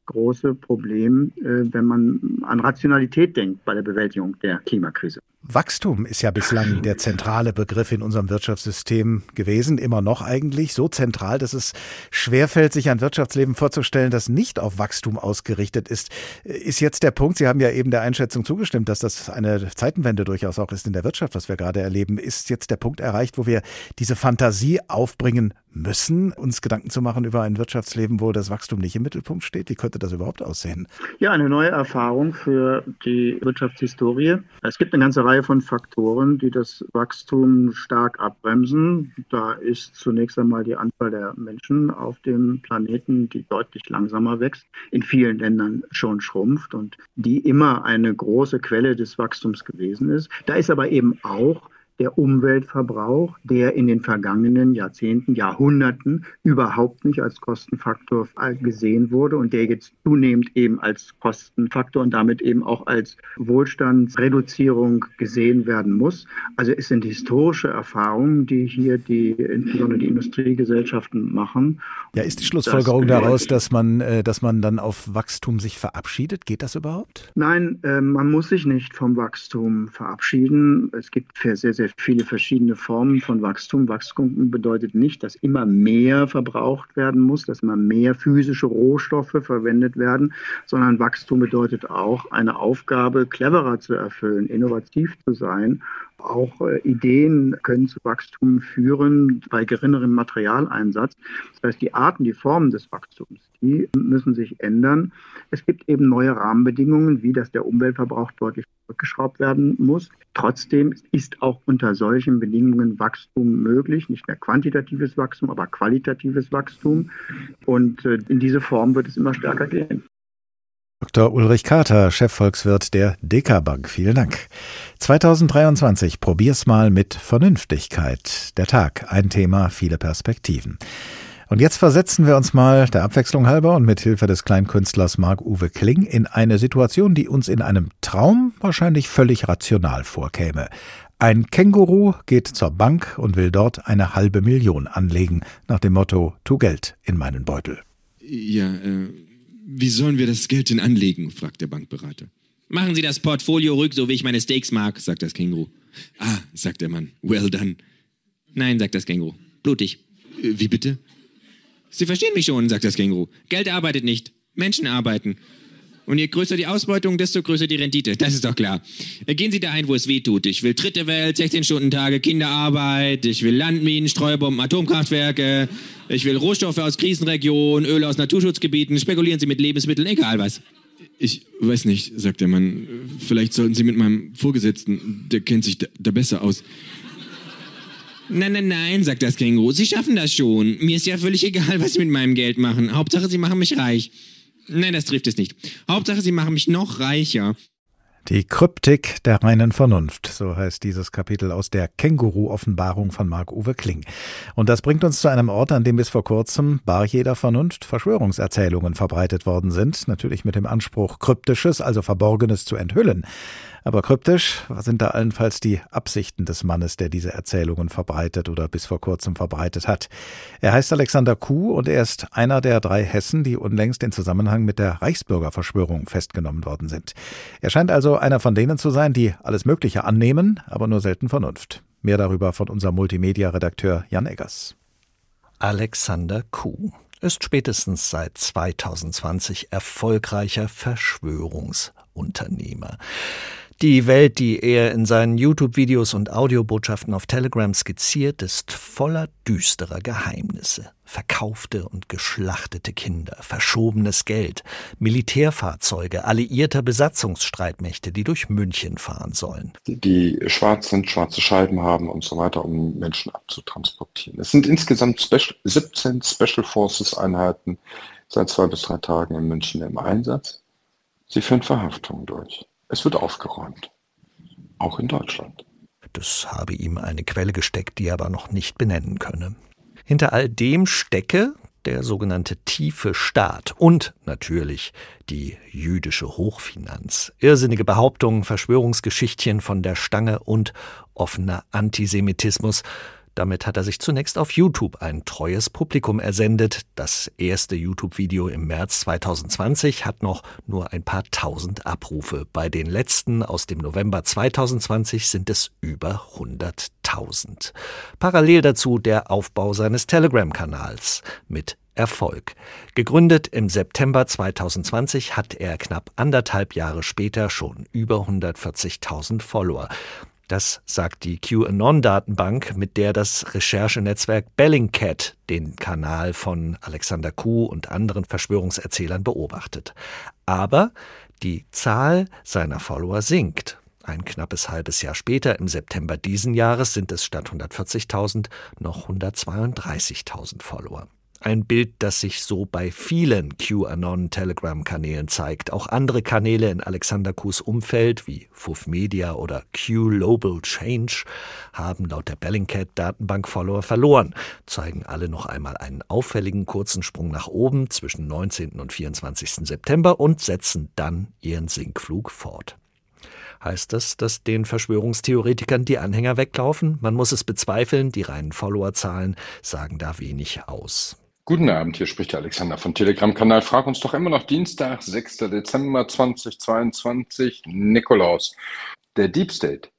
große Problem, äh, wenn man an Rationalität denkt bei der Bewältigung der Klimakrise. Wachstum ist ja bislang der zentrale Begriff in unserem Wirtschaftssystem gewesen, immer noch eigentlich so zentral, dass es schwerfällt, sich ein Wirtschaftsleben vorzustellen, das nicht auf Wachstum ausgerichtet ist. Ist jetzt der Punkt, Sie haben ja eben der Einschätzung zugestimmt, dass das eine Zeitenwende durchaus auch ist in der Wirtschaft, was wir gerade erleben. Ist jetzt der Punkt erreicht, wo wir diese Fantasie aufbringen müssen, uns Gedanken zu machen über ein Wirtschaftsleben, wo das Wachstum nicht im Mittelpunkt steht? Wie könnte das überhaupt aussehen? Ja, eine neue Erfahrung für die Wirtschaftshistorie. Es gibt eine ganze Reihe von Faktoren, die das Wachstum stark abbremsen. Da ist zunächst einmal die Anzahl der Menschen auf dem Planeten, die deutlich langsamer wächst, in vielen Ländern schon schrumpft und die immer eine große Quelle des Wachstums gewesen ist. Da ist aber eben auch der Umweltverbrauch, der in den vergangenen Jahrzehnten, Jahrhunderten überhaupt nicht als Kostenfaktor gesehen wurde und der jetzt zunehmend eben als Kostenfaktor und damit eben auch als Wohlstandsreduzierung gesehen werden muss. Also es sind historische Erfahrungen, die hier die insbesondere die Industriegesellschaften machen. Ja, ist die Schlussfolgerung das daraus, dass man, äh, dass man dann auf Wachstum sich verabschiedet? Geht das überhaupt? Nein, äh, man muss sich nicht vom Wachstum verabschieden. Es gibt sehr, sehr sehr viele verschiedene Formen von Wachstum. Wachstum bedeutet nicht, dass immer mehr verbraucht werden muss, dass immer mehr physische Rohstoffe verwendet werden, sondern Wachstum bedeutet auch, eine Aufgabe cleverer zu erfüllen, innovativ zu sein auch äh, Ideen können zu Wachstum führen bei geringerem Materialeinsatz. Das heißt, die Arten, die Formen des Wachstums, die müssen sich ändern. Es gibt eben neue Rahmenbedingungen, wie dass der Umweltverbrauch deutlich zurückgeschraubt werden muss. Trotzdem ist auch unter solchen Bedingungen Wachstum möglich, nicht mehr quantitatives Wachstum, aber qualitatives Wachstum. Und äh, in diese Form wird es immer stärker gehen. Dr. Ulrich Kater, Chefvolkswirt der DK Bank. Vielen Dank. 2023, probier's mal mit Vernünftigkeit. Der Tag, ein Thema, viele Perspektiven. Und jetzt versetzen wir uns mal der Abwechslung halber und mit Hilfe des Kleinkünstlers Marc-Uwe Kling in eine Situation, die uns in einem Traum wahrscheinlich völlig rational vorkäme. Ein Känguru geht zur Bank und will dort eine halbe Million anlegen, nach dem Motto, tu Geld in meinen Beutel. Ja, äh, wie sollen wir das Geld denn anlegen? fragt der Bankberater. Machen Sie das Portfolio rück, so wie ich meine Steaks mag, sagt das Känguru. Ah, sagt der Mann. Well done. Nein, sagt das Känguru. Blutig. Äh, wie bitte? Sie verstehen mich schon, sagt das Känguru. Geld arbeitet nicht. Menschen arbeiten. Und je größer die Ausbeutung, desto größer die Rendite. Das ist doch klar. Äh, gehen Sie dahin, wo es weh tut. Ich will dritte Welt, 16-Stunden-Tage, Kinderarbeit. Ich will Landminen, Streuerbomben, Atomkraftwerke. Ich will Rohstoffe aus Krisenregionen, Öl aus Naturschutzgebieten. Spekulieren Sie mit Lebensmitteln, egal was. Ich weiß nicht, sagt der Mann. Vielleicht sollten Sie mit meinem Vorgesetzten, der kennt sich da, da besser aus. Nein, nein, nein, sagt das Känguru. Sie schaffen das schon. Mir ist ja völlig egal, was Sie mit meinem Geld machen. Hauptsache, Sie machen mich reich. Nein, das trifft es nicht. Hauptsache, Sie machen mich noch reicher. Die Kryptik der reinen Vernunft, so heißt dieses Kapitel aus der Känguru-Offenbarung von Marc-Uwe Kling. Und das bringt uns zu einem Ort, an dem bis vor kurzem bar jeder Vernunft Verschwörungserzählungen verbreitet worden sind, natürlich mit dem Anspruch, Kryptisches, also Verborgenes zu enthüllen. Aber kryptisch sind da allenfalls die Absichten des Mannes, der diese Erzählungen verbreitet oder bis vor kurzem verbreitet hat. Er heißt Alexander Kuh und er ist einer der drei Hessen, die unlängst in Zusammenhang mit der Reichsbürgerverschwörung festgenommen worden sind. Er scheint also einer von denen zu sein, die alles Mögliche annehmen, aber nur selten Vernunft. Mehr darüber von unserem Multimedia-Redakteur Jan Eggers. Alexander Kuh ist spätestens seit 2020 erfolgreicher Verschwörungsunternehmer. Die Welt, die er in seinen YouTube-Videos und Audiobotschaften auf Telegram skizziert, ist voller düsterer Geheimnisse. Verkaufte und geschlachtete Kinder, verschobenes Geld, Militärfahrzeuge alliierter Besatzungsstreitmächte, die durch München fahren sollen. Die schwarz sind, schwarze Scheiben haben und so weiter, um Menschen abzutransportieren. Es sind insgesamt Special, 17 Special Forces Einheiten seit zwei bis drei Tagen in München im Einsatz. Sie führen Verhaftungen durch. Es wird aufgeräumt. Auch in Deutschland. Das habe ihm eine Quelle gesteckt, die er aber noch nicht benennen könne. Hinter all dem stecke der sogenannte tiefe Staat und natürlich die jüdische Hochfinanz. Irrsinnige Behauptungen, Verschwörungsgeschichtchen von der Stange und offener Antisemitismus, damit hat er sich zunächst auf YouTube ein treues Publikum ersendet. Das erste YouTube-Video im März 2020 hat noch nur ein paar tausend Abrufe. Bei den letzten aus dem November 2020 sind es über 100.000. Parallel dazu der Aufbau seines Telegram-Kanals mit Erfolg. Gegründet im September 2020 hat er knapp anderthalb Jahre später schon über 140.000 Follower. Das sagt die QAnon-Datenbank, mit der das Recherchenetzwerk Bellingcat den Kanal von Alexander Kuh und anderen Verschwörungserzählern beobachtet. Aber die Zahl seiner Follower sinkt. Ein knappes halbes Jahr später, im September diesen Jahres, sind es statt 140.000 noch 132.000 Follower. Ein Bild, das sich so bei vielen QAnon-Telegram-Kanälen zeigt. Auch andere Kanäle in Alexander Kuhs Umfeld, wie FUF Media oder Q Global Change, haben laut der Bellingcat-Datenbank Follower verloren, zeigen alle noch einmal einen auffälligen kurzen Sprung nach oben zwischen 19. und 24. September und setzen dann ihren Sinkflug fort. Heißt das, dass den Verschwörungstheoretikern die Anhänger weglaufen? Man muss es bezweifeln, die reinen Followerzahlen sagen da wenig aus. Guten Abend, hier spricht der Alexander von Telegram-Kanal. Frag uns doch immer noch Dienstag, 6. Dezember 2022, Nikolaus. Der Deep State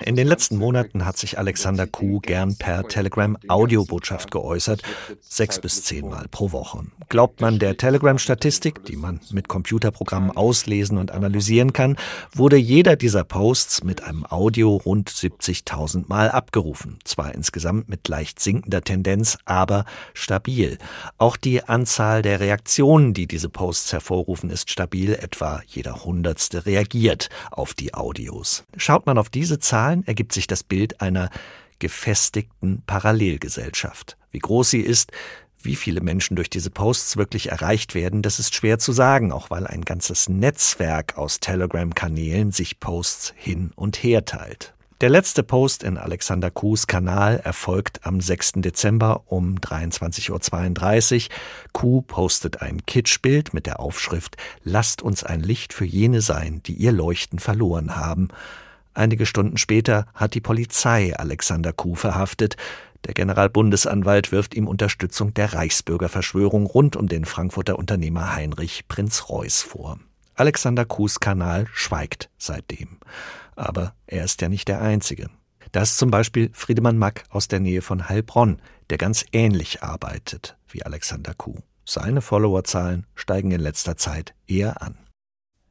in den letzten Monaten hat sich Alexander Kuh gern per Telegram Audiobotschaft geäußert, sechs bis zehnmal pro Woche. Glaubt man der Telegram-Statistik, die man mit Computerprogrammen auslesen und analysieren kann, wurde jeder dieser Posts mit einem Audio rund 70.000 Mal abgerufen. Zwar insgesamt mit leicht sinkender Tendenz, aber stabil. Auch die Anzahl der Reaktionen, die diese Posts hervorrufen, ist stabil. Etwa jeder Hundertste reagiert auf die Audios. Schaut man auf die diese Zahlen ergibt sich das Bild einer gefestigten Parallelgesellschaft. Wie groß sie ist, wie viele Menschen durch diese Posts wirklich erreicht werden, das ist schwer zu sagen, auch weil ein ganzes Netzwerk aus Telegram-Kanälen sich Posts hin und her teilt. Der letzte Post in Alexander Kuhs Kanal erfolgt am 6. Dezember um 23.32 Uhr. Kuh postet ein Kitschbild mit der Aufschrift Lasst uns ein Licht für jene sein, die ihr Leuchten verloren haben. Einige Stunden später hat die Polizei Alexander Kuh verhaftet. Der Generalbundesanwalt wirft ihm Unterstützung der Reichsbürgerverschwörung rund um den Frankfurter Unternehmer Heinrich Prinz Reuß vor. Alexander Kuhs Kanal schweigt seitdem. Aber er ist ja nicht der Einzige. Da ist zum Beispiel Friedemann Mack aus der Nähe von Heilbronn, der ganz ähnlich arbeitet wie Alexander Kuh. Seine Followerzahlen steigen in letzter Zeit eher an.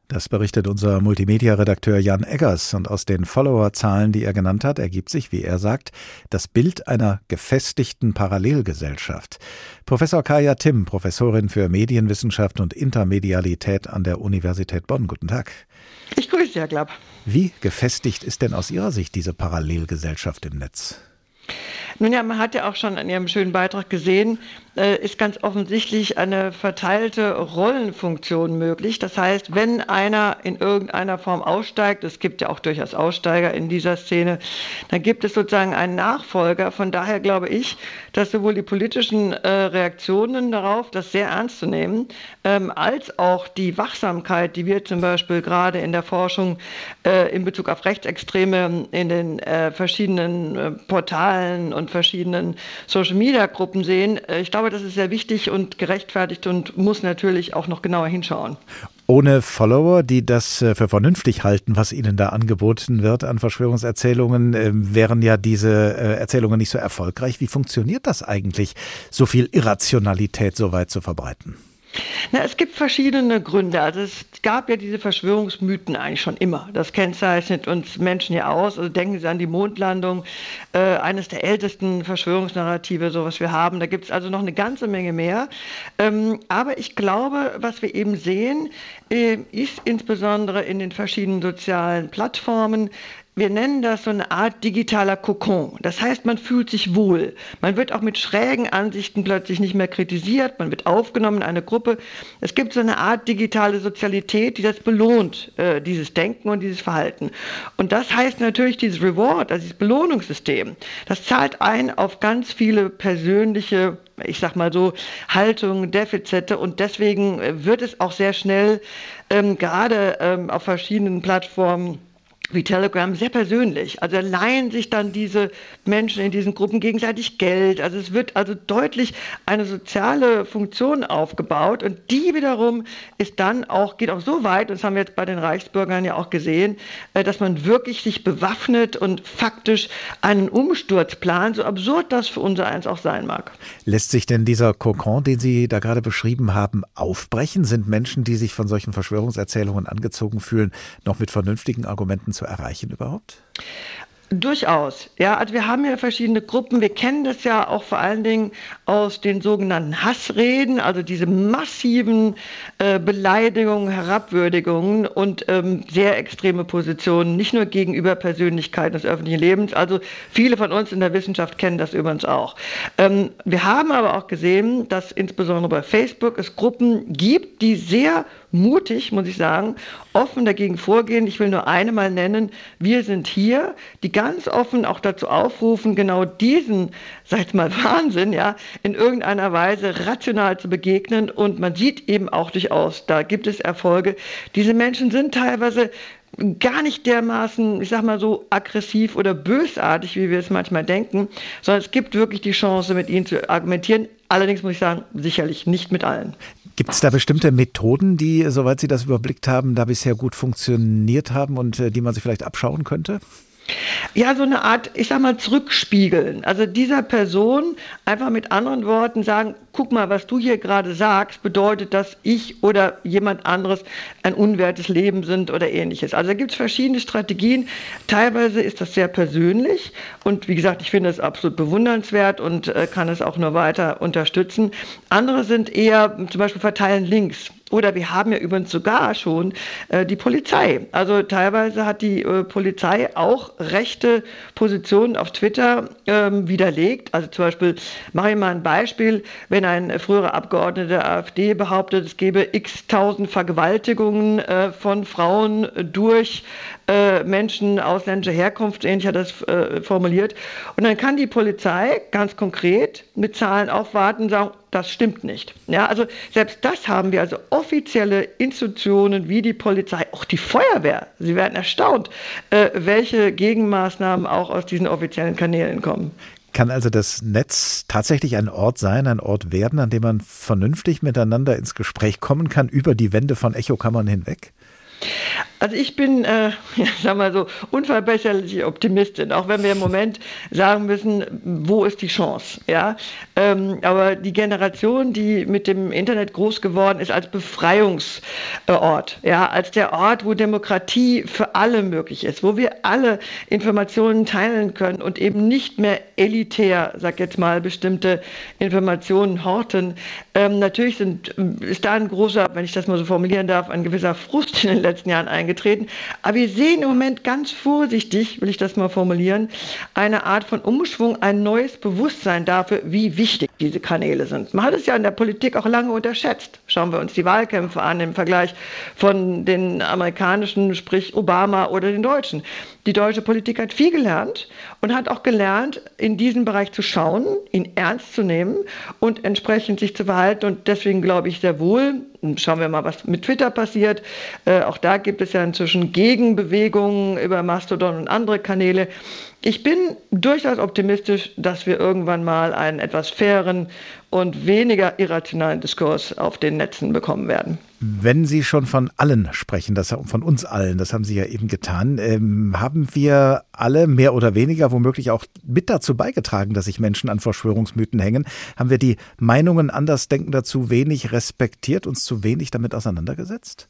Das berichtet unser Multimedia-Redakteur Jan Eggers. Und aus den Followerzahlen, die er genannt hat, ergibt sich, wie er sagt, das Bild einer gefestigten Parallelgesellschaft. Professor Kaya Timm, Professorin für Medienwissenschaft und Intermedialität an der Universität Bonn. Guten Tag. Ich grüße Sie, Herr Klapp. Wie gefestigt ist denn aus Ihrer Sicht diese Parallelgesellschaft im Netz? Nun ja, man hat ja auch schon an Ihrem schönen Beitrag gesehen, ist ganz offensichtlich eine verteilte Rollenfunktion möglich. Das heißt, wenn einer in irgendeiner Form aussteigt, es gibt ja auch durchaus Aussteiger in dieser Szene, dann gibt es sozusagen einen Nachfolger. Von daher glaube ich, dass sowohl die politischen äh, Reaktionen darauf, das sehr ernst zu nehmen, ähm, als auch die Wachsamkeit, die wir zum Beispiel gerade in der Forschung äh, in Bezug auf Rechtsextreme in den äh, verschiedenen äh, Portalen und verschiedenen Social-Media-Gruppen sehen, äh, ich glaube, das ist sehr wichtig und gerechtfertigt und muss natürlich auch noch genauer hinschauen. Ohne Follower, die das äh, für vernünftig halten, was ihnen da angeboten wird an Verschwörungserzählungen, ähm, wären ja diese Erzählungen nicht so erfolgreich. Wie funktioniert das eigentlich, so viel Irrationalität so weit zu verbreiten? Na, es gibt verschiedene Gründe. Also es gab ja diese Verschwörungsmythen eigentlich schon immer. Das kennzeichnet uns Menschen ja aus. Also denken Sie an die Mondlandung, äh, eines der ältesten Verschwörungsnarrative, so was wir haben. Da gibt es also noch eine ganze Menge mehr. Ähm, aber ich glaube, was wir eben sehen, äh, ist insbesondere in den verschiedenen sozialen Plattformen wir nennen das so eine Art digitaler Kokon. Das heißt, man fühlt sich wohl. Man wird auch mit schrägen Ansichten plötzlich nicht mehr kritisiert. Man wird aufgenommen in eine Gruppe. Es gibt so eine Art digitale Sozialität, die das belohnt, äh, dieses Denken und dieses Verhalten. Und das heißt natürlich, dieses Reward, also dieses Belohnungssystem, das zahlt ein auf ganz viele persönliche ich sag mal so, Haltungen, Defizite und deswegen äh, wird es auch sehr schnell ähm, gerade ähm, auf verschiedenen Plattformen wie Telegram sehr persönlich. Also leihen sich dann diese Menschen in diesen Gruppen gegenseitig Geld. Also es wird also deutlich eine soziale Funktion aufgebaut und die wiederum ist dann auch, geht auch so weit, und das haben wir jetzt bei den Reichsbürgern ja auch gesehen, äh, dass man wirklich sich bewaffnet und faktisch einen Umsturz plant, so absurd das für unser eins auch sein mag. Lässt sich denn dieser Kokon, den Sie da gerade beschrieben haben, aufbrechen? Sind Menschen, die sich von solchen Verschwörungserzählungen angezogen fühlen, noch mit vernünftigen Argumenten zu erreichen überhaupt? Durchaus. Ja, also wir haben ja verschiedene Gruppen. Wir kennen das ja auch vor allen Dingen aus den sogenannten Hassreden, also diese massiven äh, Beleidigungen, Herabwürdigungen und ähm, sehr extreme Positionen, nicht nur gegenüber Persönlichkeiten des öffentlichen Lebens. Also viele von uns in der Wissenschaft kennen das übrigens auch. Ähm, wir haben aber auch gesehen, dass insbesondere bei Facebook es Gruppen gibt, die sehr mutig, muss ich sagen, offen dagegen vorgehen. Ich will nur eine mal nennen. Wir sind hier, die ganz offen auch dazu aufrufen, genau diesen, sag mal, Wahnsinn, ja, in irgendeiner Weise rational zu begegnen. Und man sieht eben auch durchaus, da gibt es Erfolge. Diese Menschen sind teilweise gar nicht dermaßen, ich sag mal so, aggressiv oder bösartig, wie wir es manchmal denken, sondern es gibt wirklich die Chance, mit ihnen zu argumentieren. Allerdings muss ich sagen, sicherlich nicht mit allen. Gibt es da bestimmte Methoden, die, soweit Sie das überblickt haben, da bisher gut funktioniert haben und äh, die man sich vielleicht abschauen könnte? Ja, so eine Art, ich sag mal, zurückspiegeln. Also dieser Person einfach mit anderen Worten sagen, guck mal, was du hier gerade sagst, bedeutet, dass ich oder jemand anderes ein unwertes Leben sind oder ähnliches. Also da gibt es verschiedene Strategien. Teilweise ist das sehr persönlich und wie gesagt, ich finde es absolut bewundernswert und äh, kann es auch nur weiter unterstützen. Andere sind eher zum Beispiel verteilen Links. Oder wir haben ja übrigens sogar schon äh, die Polizei. Also teilweise hat die äh, Polizei auch rechte Positionen auf Twitter ähm, widerlegt. Also zum Beispiel, mache ich mal ein Beispiel, wenn ein früherer Abgeordneter der AfD behauptet, es gebe x tausend Vergewaltigungen äh, von Frauen durch äh, Menschen ausländischer Herkunft, ähnlich hat das äh, formuliert. Und dann kann die Polizei ganz konkret mit Zahlen aufwarten und sagen, das stimmt nicht. Ja, also selbst das haben wir, also offizielle Institutionen wie die Polizei, auch die Feuerwehr. Sie werden erstaunt, äh, welche Gegenmaßnahmen auch aus diesen offiziellen Kanälen kommen. Kann also das Netz tatsächlich ein Ort sein, ein Ort werden, an dem man vernünftig miteinander ins Gespräch kommen kann, über die Wände von Echokammern hinweg? Also ich bin, äh, ja, sag mal so, unverbesserliche Optimistin, auch wenn wir im Moment sagen müssen, wo ist die Chance, ja. Ähm, aber die Generation, die mit dem Internet groß geworden ist, als Befreiungsort, ja, als der Ort, wo Demokratie für alle möglich ist, wo wir alle Informationen teilen können und eben nicht mehr elitär, sag jetzt mal, bestimmte Informationen horten. Ähm, natürlich sind, ist da ein großer, wenn ich das mal so formulieren darf, ein gewisser Frust in den letzten Jahren eingetreten eingetreten. Aber wir sehen im Moment ganz vorsichtig, will ich das mal formulieren, eine Art von Umschwung, ein neues Bewusstsein dafür, wie wichtig diese Kanäle sind. Man hat es ja in der Politik auch lange unterschätzt. Schauen wir uns die Wahlkämpfe an im Vergleich von den amerikanischen, sprich Obama oder den Deutschen. Die deutsche Politik hat viel gelernt und hat auch gelernt, in diesen Bereich zu schauen, ihn ernst zu nehmen und entsprechend sich zu verhalten. Und deswegen glaube ich sehr wohl, schauen wir mal, was mit Twitter passiert. Äh, auch da gibt es ja inzwischen Gegenbewegungen über Mastodon und andere Kanäle. Ich bin durchaus optimistisch, dass wir irgendwann mal einen etwas fairen und weniger irrationalen Diskurs auf den Netzen bekommen werden. Wenn Sie schon von allen sprechen, das von uns allen, das haben Sie ja eben getan, ähm, haben wir alle mehr oder weniger womöglich auch mit dazu beigetragen, dass sich Menschen an Verschwörungsmythen hängen? Haben wir die Meinungen Andersdenkender zu wenig respektiert, uns zu wenig damit auseinandergesetzt?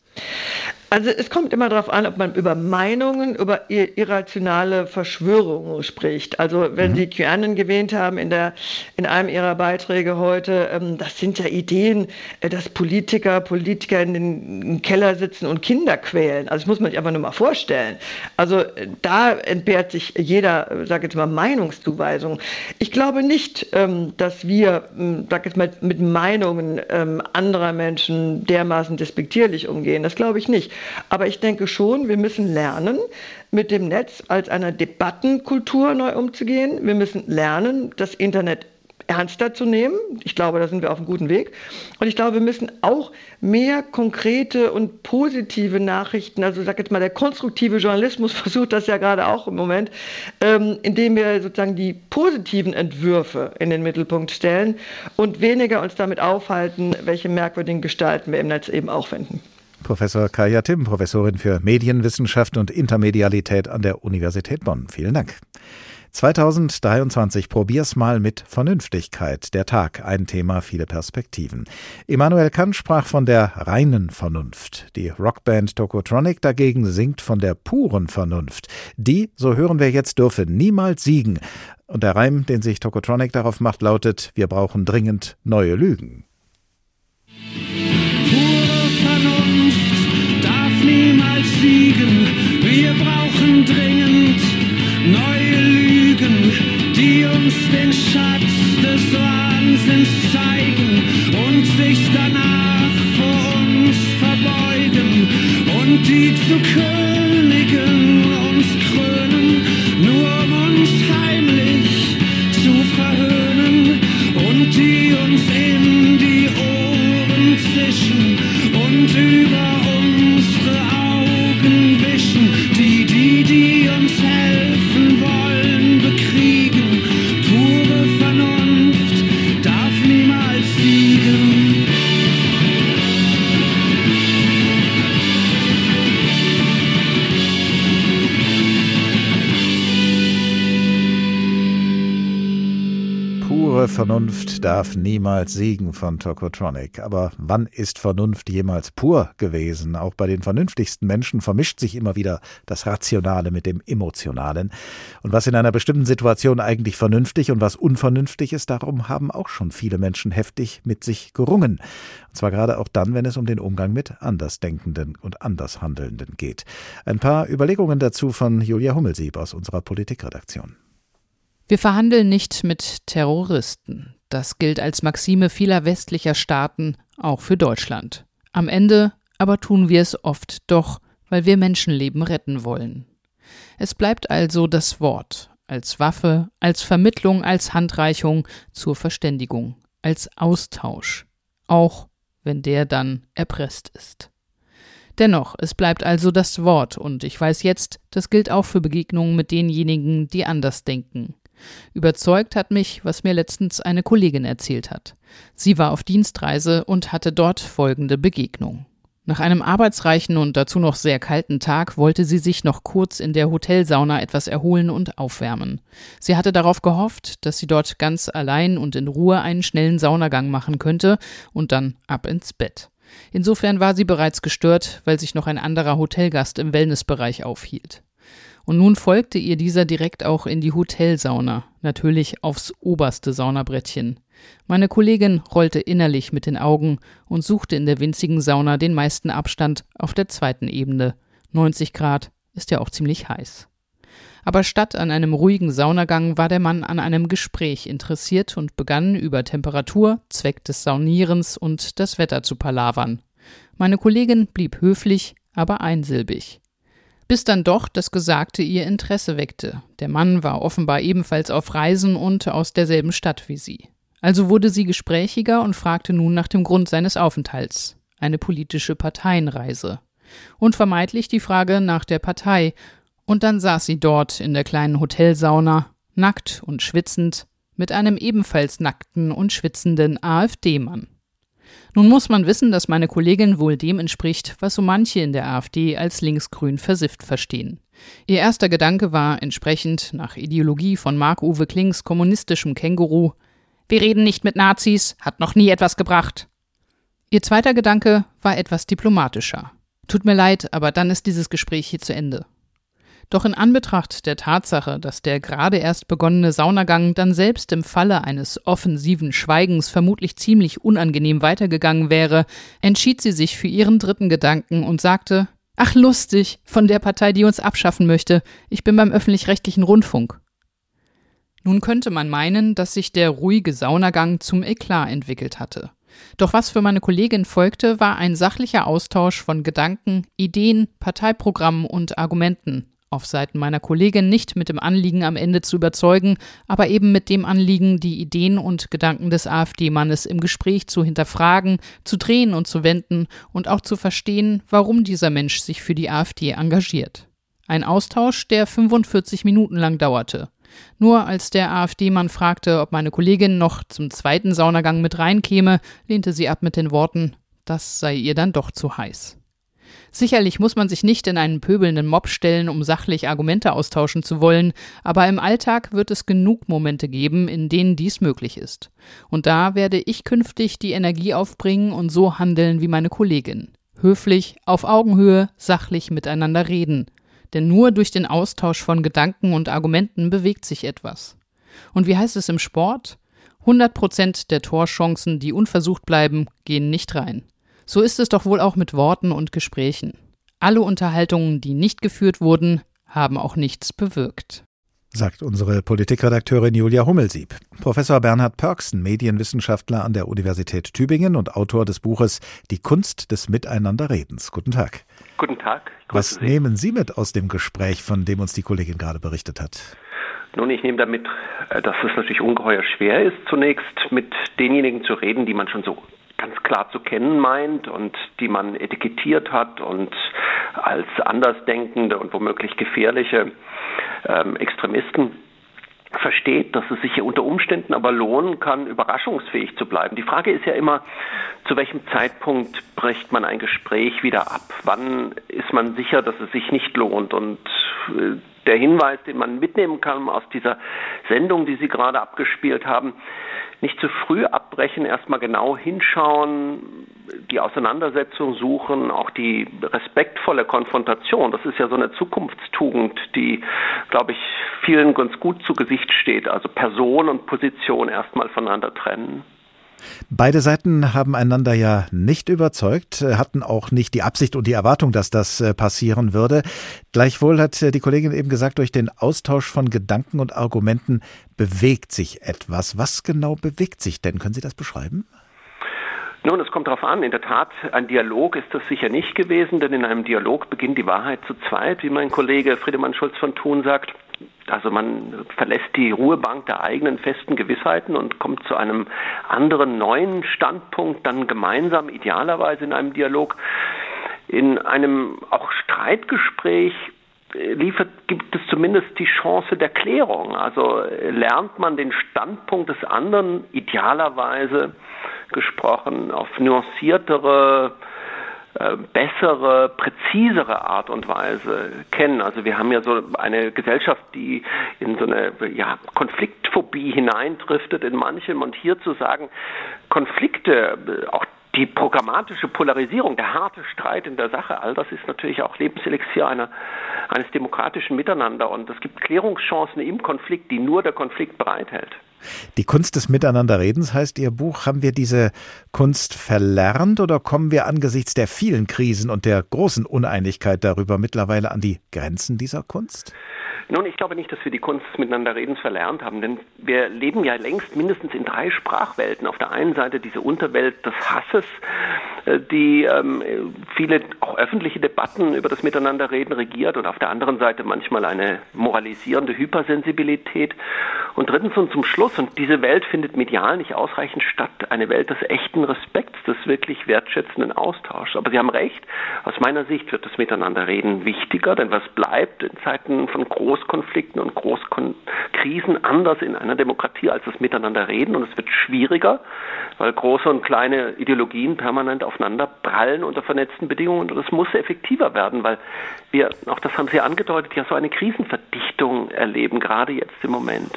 Also es kommt immer darauf an, ob man über Meinungen, über irrationale Verschwörungen spricht. Also wenn mhm. Sie QAnon gewähnt haben in, der, in einem Ihrer Beiträge heute, ähm, das sind ja Ideen, äh, dass Politiker, Politiker in den Keller sitzen und Kinder quälen. Also das muss man sich einfach nur mal vorstellen. Also äh, da entbehrt sich jeder, äh, sag jetzt mal, Meinungszuweisung. Ich glaube nicht, ähm, dass wir, ähm, sag jetzt mal, mit Meinungen ähm, anderer Menschen dermaßen despektierlich umgehen. Das glaube ich nicht. Aber ich denke schon, wir müssen lernen, mit dem Netz als einer Debattenkultur neu umzugehen. Wir müssen lernen, das Internet ernster zu nehmen. Ich glaube, da sind wir auf einem guten Weg. Und ich glaube, wir müssen auch mehr konkrete und positive Nachrichten, also sage jetzt mal, der konstruktive Journalismus versucht das ja gerade auch im Moment, ähm, indem wir sozusagen die positiven Entwürfe in den Mittelpunkt stellen und weniger uns damit aufhalten, welche merkwürdigen Gestalten wir im Netz eben auch finden. Professor Kaya Tim, Professorin für Medienwissenschaft und Intermedialität an der Universität Bonn. Vielen Dank. 2023 probier's mal mit Vernünftigkeit. Der Tag, ein Thema, viele Perspektiven. Immanuel Kant sprach von der reinen Vernunft. Die Rockband Tokotronic dagegen singt von der puren Vernunft. Die, so hören wir jetzt, dürfe niemals siegen. Und der Reim, den sich Tokotronic darauf macht, lautet, wir brauchen dringend neue Lügen. siegen. Wir brauchen dringend neue Lügen, die uns den Schatz des Wahnsinns zeigen und sich danach vor uns verbeugen und die zu Vernunft darf niemals siegen von Tokotronic. Aber wann ist Vernunft jemals pur gewesen? Auch bei den vernünftigsten Menschen vermischt sich immer wieder das Rationale mit dem Emotionalen. Und was in einer bestimmten Situation eigentlich vernünftig und was unvernünftig ist, darum haben auch schon viele Menschen heftig mit sich gerungen. Und zwar gerade auch dann, wenn es um den Umgang mit Andersdenkenden und Andershandelnden geht. Ein paar Überlegungen dazu von Julia Hummelsieb aus unserer Politikredaktion. Wir verhandeln nicht mit Terroristen. Das gilt als Maxime vieler westlicher Staaten, auch für Deutschland. Am Ende aber tun wir es oft doch, weil wir Menschenleben retten wollen. Es bleibt also das Wort, als Waffe, als Vermittlung, als Handreichung zur Verständigung, als Austausch, auch wenn der dann erpresst ist. Dennoch, es bleibt also das Wort, und ich weiß jetzt, das gilt auch für Begegnungen mit denjenigen, die anders denken. Überzeugt hat mich, was mir letztens eine Kollegin erzählt hat. Sie war auf Dienstreise und hatte dort folgende Begegnung. Nach einem arbeitsreichen und dazu noch sehr kalten Tag wollte sie sich noch kurz in der Hotelsauna etwas erholen und aufwärmen. Sie hatte darauf gehofft, dass sie dort ganz allein und in Ruhe einen schnellen Saunagang machen könnte und dann ab ins Bett. Insofern war sie bereits gestört, weil sich noch ein anderer Hotelgast im Wellnessbereich aufhielt. Und nun folgte ihr dieser direkt auch in die Hotelsauna, natürlich aufs oberste Saunabrettchen. Meine Kollegin rollte innerlich mit den Augen und suchte in der winzigen Sauna den meisten Abstand auf der zweiten Ebene. 90 Grad ist ja auch ziemlich heiß. Aber statt an einem ruhigen Saunagang war der Mann an einem Gespräch interessiert und begann über Temperatur, Zweck des Saunierens und das Wetter zu palavern. Meine Kollegin blieb höflich, aber einsilbig. Bis dann doch das Gesagte ihr Interesse weckte. Der Mann war offenbar ebenfalls auf Reisen und aus derselben Stadt wie sie. Also wurde sie gesprächiger und fragte nun nach dem Grund seines Aufenthalts. Eine politische Parteienreise. Unvermeidlich die Frage nach der Partei. Und dann saß sie dort in der kleinen Hotelsauna, nackt und schwitzend, mit einem ebenfalls nackten und schwitzenden AfD-Mann. Nun muss man wissen, dass meine Kollegin wohl dem entspricht, was so manche in der AfD als linksgrün versifft verstehen. Ihr erster Gedanke war entsprechend nach Ideologie von Marc-Uwe Klings kommunistischem Känguru Wir reden nicht mit Nazis, hat noch nie etwas gebracht. Ihr zweiter Gedanke war etwas diplomatischer. Tut mir leid, aber dann ist dieses Gespräch hier zu Ende. Doch in Anbetracht der Tatsache, dass der gerade erst begonnene Saunagang dann selbst im Falle eines offensiven Schweigens vermutlich ziemlich unangenehm weitergegangen wäre, entschied sie sich für ihren dritten Gedanken und sagte Ach lustig, von der Partei, die uns abschaffen möchte, ich bin beim öffentlich-rechtlichen Rundfunk. Nun könnte man meinen, dass sich der ruhige Saunagang zum Eklat entwickelt hatte. Doch was für meine Kollegin folgte, war ein sachlicher Austausch von Gedanken, Ideen, Parteiprogrammen und Argumenten, auf Seiten meiner Kollegin nicht mit dem Anliegen am Ende zu überzeugen, aber eben mit dem Anliegen, die Ideen und Gedanken des AfD-Mannes im Gespräch zu hinterfragen, zu drehen und zu wenden und auch zu verstehen, warum dieser Mensch sich für die AfD engagiert. Ein Austausch, der 45 Minuten lang dauerte. Nur als der AfD-Mann fragte, ob meine Kollegin noch zum zweiten Saunagang mit reinkäme, lehnte sie ab mit den Worten, das sei ihr dann doch zu heiß. Sicherlich muss man sich nicht in einen pöbelnden Mob stellen, um sachlich Argumente austauschen zu wollen, aber im Alltag wird es genug Momente geben, in denen dies möglich ist. Und da werde ich künftig die Energie aufbringen und so handeln wie meine Kollegin. Höflich, auf Augenhöhe, sachlich miteinander reden. Denn nur durch den Austausch von Gedanken und Argumenten bewegt sich etwas. Und wie heißt es im Sport? 100 Prozent der Torchancen, die unversucht bleiben, gehen nicht rein. So ist es doch wohl auch mit Worten und Gesprächen. Alle Unterhaltungen, die nicht geführt wurden, haben auch nichts bewirkt. Sagt unsere Politikredakteurin Julia Hummelsieb. Professor Bernhard Pörksen, Medienwissenschaftler an der Universität Tübingen und Autor des Buches Die Kunst des Miteinanderredens. Guten Tag. Guten Tag. Was Sie. nehmen Sie mit aus dem Gespräch, von dem uns die Kollegin gerade berichtet hat? Nun, ich nehme damit, äh, dass es natürlich ungeheuer schwer ist, zunächst mit denjenigen zu reden, die man schon so ganz klar zu kennen meint und die man etikettiert hat und als andersdenkende und womöglich gefährliche ähm, Extremisten versteht, dass es sich hier unter Umständen aber lohnen kann, überraschungsfähig zu bleiben. Die Frage ist ja immer, zu welchem Zeitpunkt bricht man ein Gespräch wieder ab? Wann ist man sicher, dass es sich nicht lohnt? Und äh, der Hinweis, den man mitnehmen kann aus dieser Sendung, die Sie gerade abgespielt haben, nicht zu früh abbrechen, erstmal genau hinschauen, die Auseinandersetzung suchen, auch die respektvolle Konfrontation. Das ist ja so eine Zukunftstugend, die, glaube ich, vielen ganz gut zu Gesicht steht. Also Person und Position erstmal voneinander trennen. Beide Seiten haben einander ja nicht überzeugt, hatten auch nicht die Absicht und die Erwartung, dass das äh, passieren würde. Gleichwohl hat äh, die Kollegin eben gesagt, durch den Austausch von Gedanken und Argumenten bewegt sich etwas. Was genau bewegt sich denn? Können Sie das beschreiben? Nun, es kommt darauf an. In der Tat, ein Dialog ist das sicher nicht gewesen, denn in einem Dialog beginnt die Wahrheit zu zweit, wie mein Kollege Friedemann Schulz von Thun sagt. Also man verlässt die Ruhebank der eigenen festen Gewissheiten und kommt zu einem anderen neuen Standpunkt, dann gemeinsam idealerweise in einem Dialog. In einem auch Streitgespräch äh, liefert, gibt es zumindest die Chance der Klärung. Also äh, lernt man den Standpunkt des anderen idealerweise gesprochen auf nuanciertere, bessere, präzisere Art und Weise kennen. Also wir haben ja so eine Gesellschaft, die in so eine ja, Konfliktphobie hineindriftet in manchem und hier zu sagen, Konflikte, äh, auch die programmatische Polarisierung, der harte Streit in der Sache, all das ist natürlich auch Lebenselixier einer, eines demokratischen Miteinander und es gibt Klärungschancen im Konflikt, die nur der Konflikt bereithält. Die Kunst des Miteinanderredens heißt Ihr Buch. Haben wir diese Kunst verlernt oder kommen wir angesichts der vielen Krisen und der großen Uneinigkeit darüber mittlerweile an die Grenzen dieser Kunst? Nun, ich glaube nicht, dass wir die Kunst des Miteinanderredens verlernt haben, denn wir leben ja längst mindestens in drei Sprachwelten. Auf der einen Seite diese Unterwelt des Hasses, die ähm, viele öffentliche Debatten über das Miteinanderreden regiert und auf der anderen Seite manchmal eine moralisierende Hypersensibilität. Und drittens und zum Schluss, und diese Welt findet medial nicht ausreichend statt, eine Welt des echten Respekts, des wirklich wertschätzenden Austauschs. Aber Sie haben recht, aus meiner Sicht wird das Miteinanderreden wichtiger, denn was bleibt in Zeiten von Großkonflikten und Großkrisen anders in einer Demokratie als das Miteinanderreden und es wird schwieriger, weil große und kleine Ideologien permanent aufeinander prallen unter vernetzten Bedingungen und es muss effektiver werden, weil wir, auch das haben Sie angedeutet, ja so eine Krisenverdichtung erleben, gerade jetzt im Moment.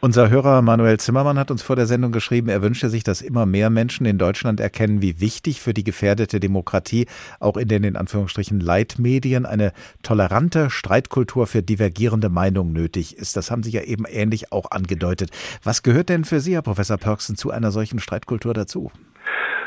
Unser Hörer Manuel Zimmermann hat uns vor der Sendung geschrieben, er wünsche sich, dass immer mehr Menschen in Deutschland erkennen, wie wichtig für die gefährdete Demokratie auch in den in Anführungsstrichen Leitmedien eine tolerante Streitkultur für divergierende Meinungen nötig ist. Das haben Sie ja eben ähnlich auch angedeutet. Was gehört denn für Sie, Herr Professor Pörksen, zu einer solchen Streitkultur dazu?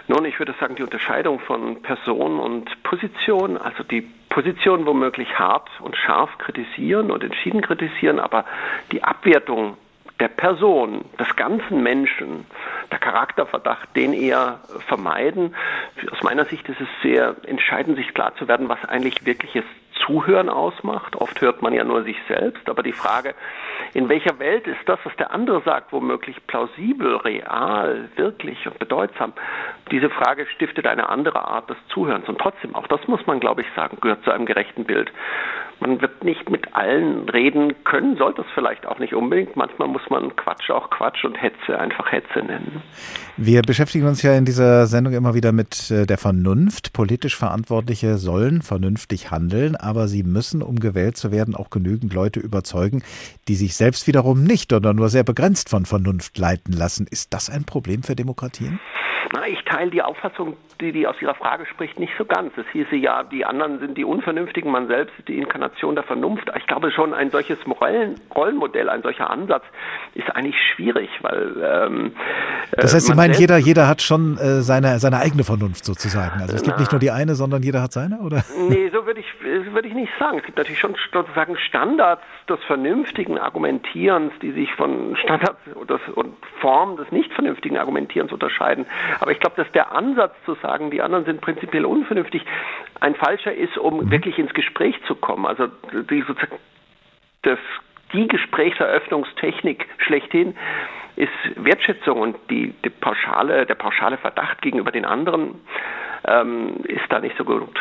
Nun, ich würde sagen, die Unterscheidung von Person und Position, also die Position womöglich hart und scharf kritisieren und entschieden kritisieren, aber die Abwertung der Person, des ganzen Menschen, der Charakterverdacht, den eher vermeiden. Aus meiner Sicht ist es sehr entscheidend, sich klar zu werden, was eigentlich wirkliches Zuhören ausmacht. Oft hört man ja nur sich selbst, aber die Frage, in welcher Welt ist das, was der andere sagt, womöglich plausibel, real, wirklich und bedeutsam? Diese Frage stiftet eine andere Art des Zuhörens. Und trotzdem, auch das muss man, glaube ich, sagen, gehört zu einem gerechten Bild. Man wird nicht mit allen reden können, sollte es vielleicht auch nicht unbedingt. Manchmal muss man Quatsch auch Quatsch und Hetze einfach Hetze nennen. Wir beschäftigen uns ja in dieser Sendung immer wieder mit äh, der Vernunft. Politisch Verantwortliche sollen vernünftig handeln, aber sie müssen, um gewählt zu werden, auch genügend Leute überzeugen, die sich selbst wiederum nicht oder nur sehr begrenzt von Vernunft leiten lassen. Ist das ein Problem für Demokratien? Na, ich teile die Auffassung, die, die aus Ihrer Frage spricht, nicht so ganz. Es hieße ja, die anderen sind die Unvernünftigen, man selbst ist die Inkarnation der Vernunft. Ich glaube schon, ein solches Rollen, Rollenmodell, ein solcher Ansatz ist eigentlich schwierig, weil. Ähm, das heißt, Sie meinen, jeder, jeder hat schon äh, seine, seine eigene Vernunft sozusagen. Also es gibt nicht nur die eine, sondern jeder hat seine, oder? Nee, so würde ich, würde ich nicht sagen. Es gibt natürlich schon sozusagen Standards des vernünftigen Argumentierens, die sich von Standards und Formen des nicht vernünftigen Argumentierens unterscheiden. Aber ich glaube, dass der Ansatz zu sagen, die anderen sind prinzipiell unvernünftig, ein falscher ist, um mhm. wirklich ins Gespräch zu kommen. Also die, sozusagen, das, die Gesprächseröffnungstechnik schlechthin ist Wertschätzung und die, die pauschale, der pauschale Verdacht gegenüber den anderen ähm, ist da nicht so gut.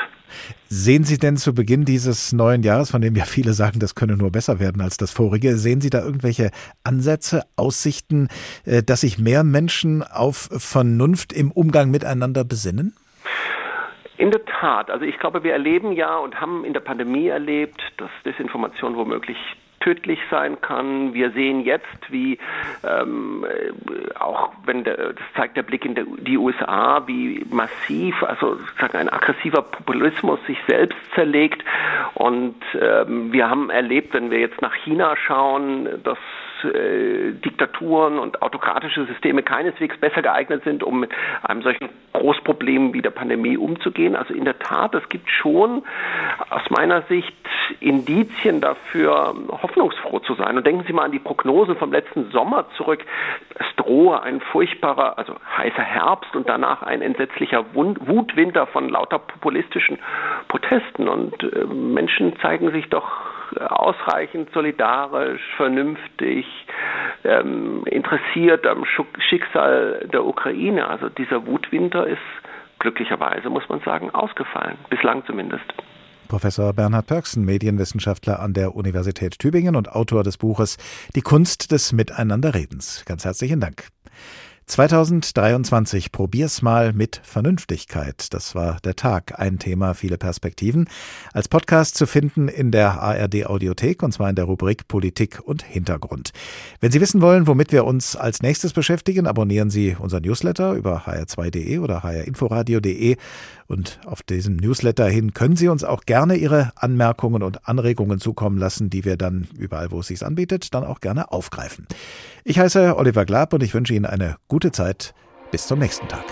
Sehen Sie denn zu Beginn dieses neuen Jahres, von dem ja viele sagen, das könne nur besser werden als das vorige, sehen Sie da irgendwelche Ansätze, Aussichten, äh, dass sich mehr Menschen auf Vernunft im Umgang miteinander besinnen? In der Tat. Also ich glaube, wir erleben ja und haben in der Pandemie erlebt, dass Desinformation womöglich tödlich sein kann. Wir sehen jetzt, wie ähm, auch wenn der, das zeigt der Blick in der, die USA, wie massiv, also sozusagen ein aggressiver Populismus sich selbst zerlegt. Und ähm, wir haben erlebt, wenn wir jetzt nach China schauen, dass äh, Diktaturen und autokratische Systeme keineswegs besser geeignet sind, um mit einem solchen Großproblem wie der Pandemie umzugehen. Also in der Tat, es gibt schon aus meiner Sicht Indizien dafür, hoffnungsfroh zu sein. Und denken Sie mal an die Prognosen vom letzten Sommer zurück. Es drohe ein furchtbarer, also heißer Herbst und danach ein entsetzlicher Wutwinter von lauter populistischen Protesten. Und äh, Menschen zeigen sich doch ausreichend solidarisch, vernünftig, ähm, interessiert am Schicksal der Ukraine. Also dieser Wutwinter ist glücklicherweise, muss man sagen, ausgefallen, bislang zumindest. Professor Bernhard Pörksen, Medienwissenschaftler an der Universität Tübingen und Autor des Buches Die Kunst des Miteinanderredens. Ganz herzlichen Dank. 2023, probier's mal mit Vernünftigkeit. Das war der Tag. Ein Thema, viele Perspektiven. Als Podcast zu finden in der ARD Audiothek und zwar in der Rubrik Politik und Hintergrund. Wenn Sie wissen wollen, womit wir uns als nächstes beschäftigen, abonnieren Sie unser Newsletter über hr2.de oder hrinforadio.de und auf diesem Newsletter hin können Sie uns auch gerne Ihre Anmerkungen und Anregungen zukommen lassen, die wir dann überall, wo es sich anbietet, dann auch gerne aufgreifen. Ich heiße Oliver Glab und ich wünsche Ihnen eine gute Zeit. Bis zum nächsten Tag.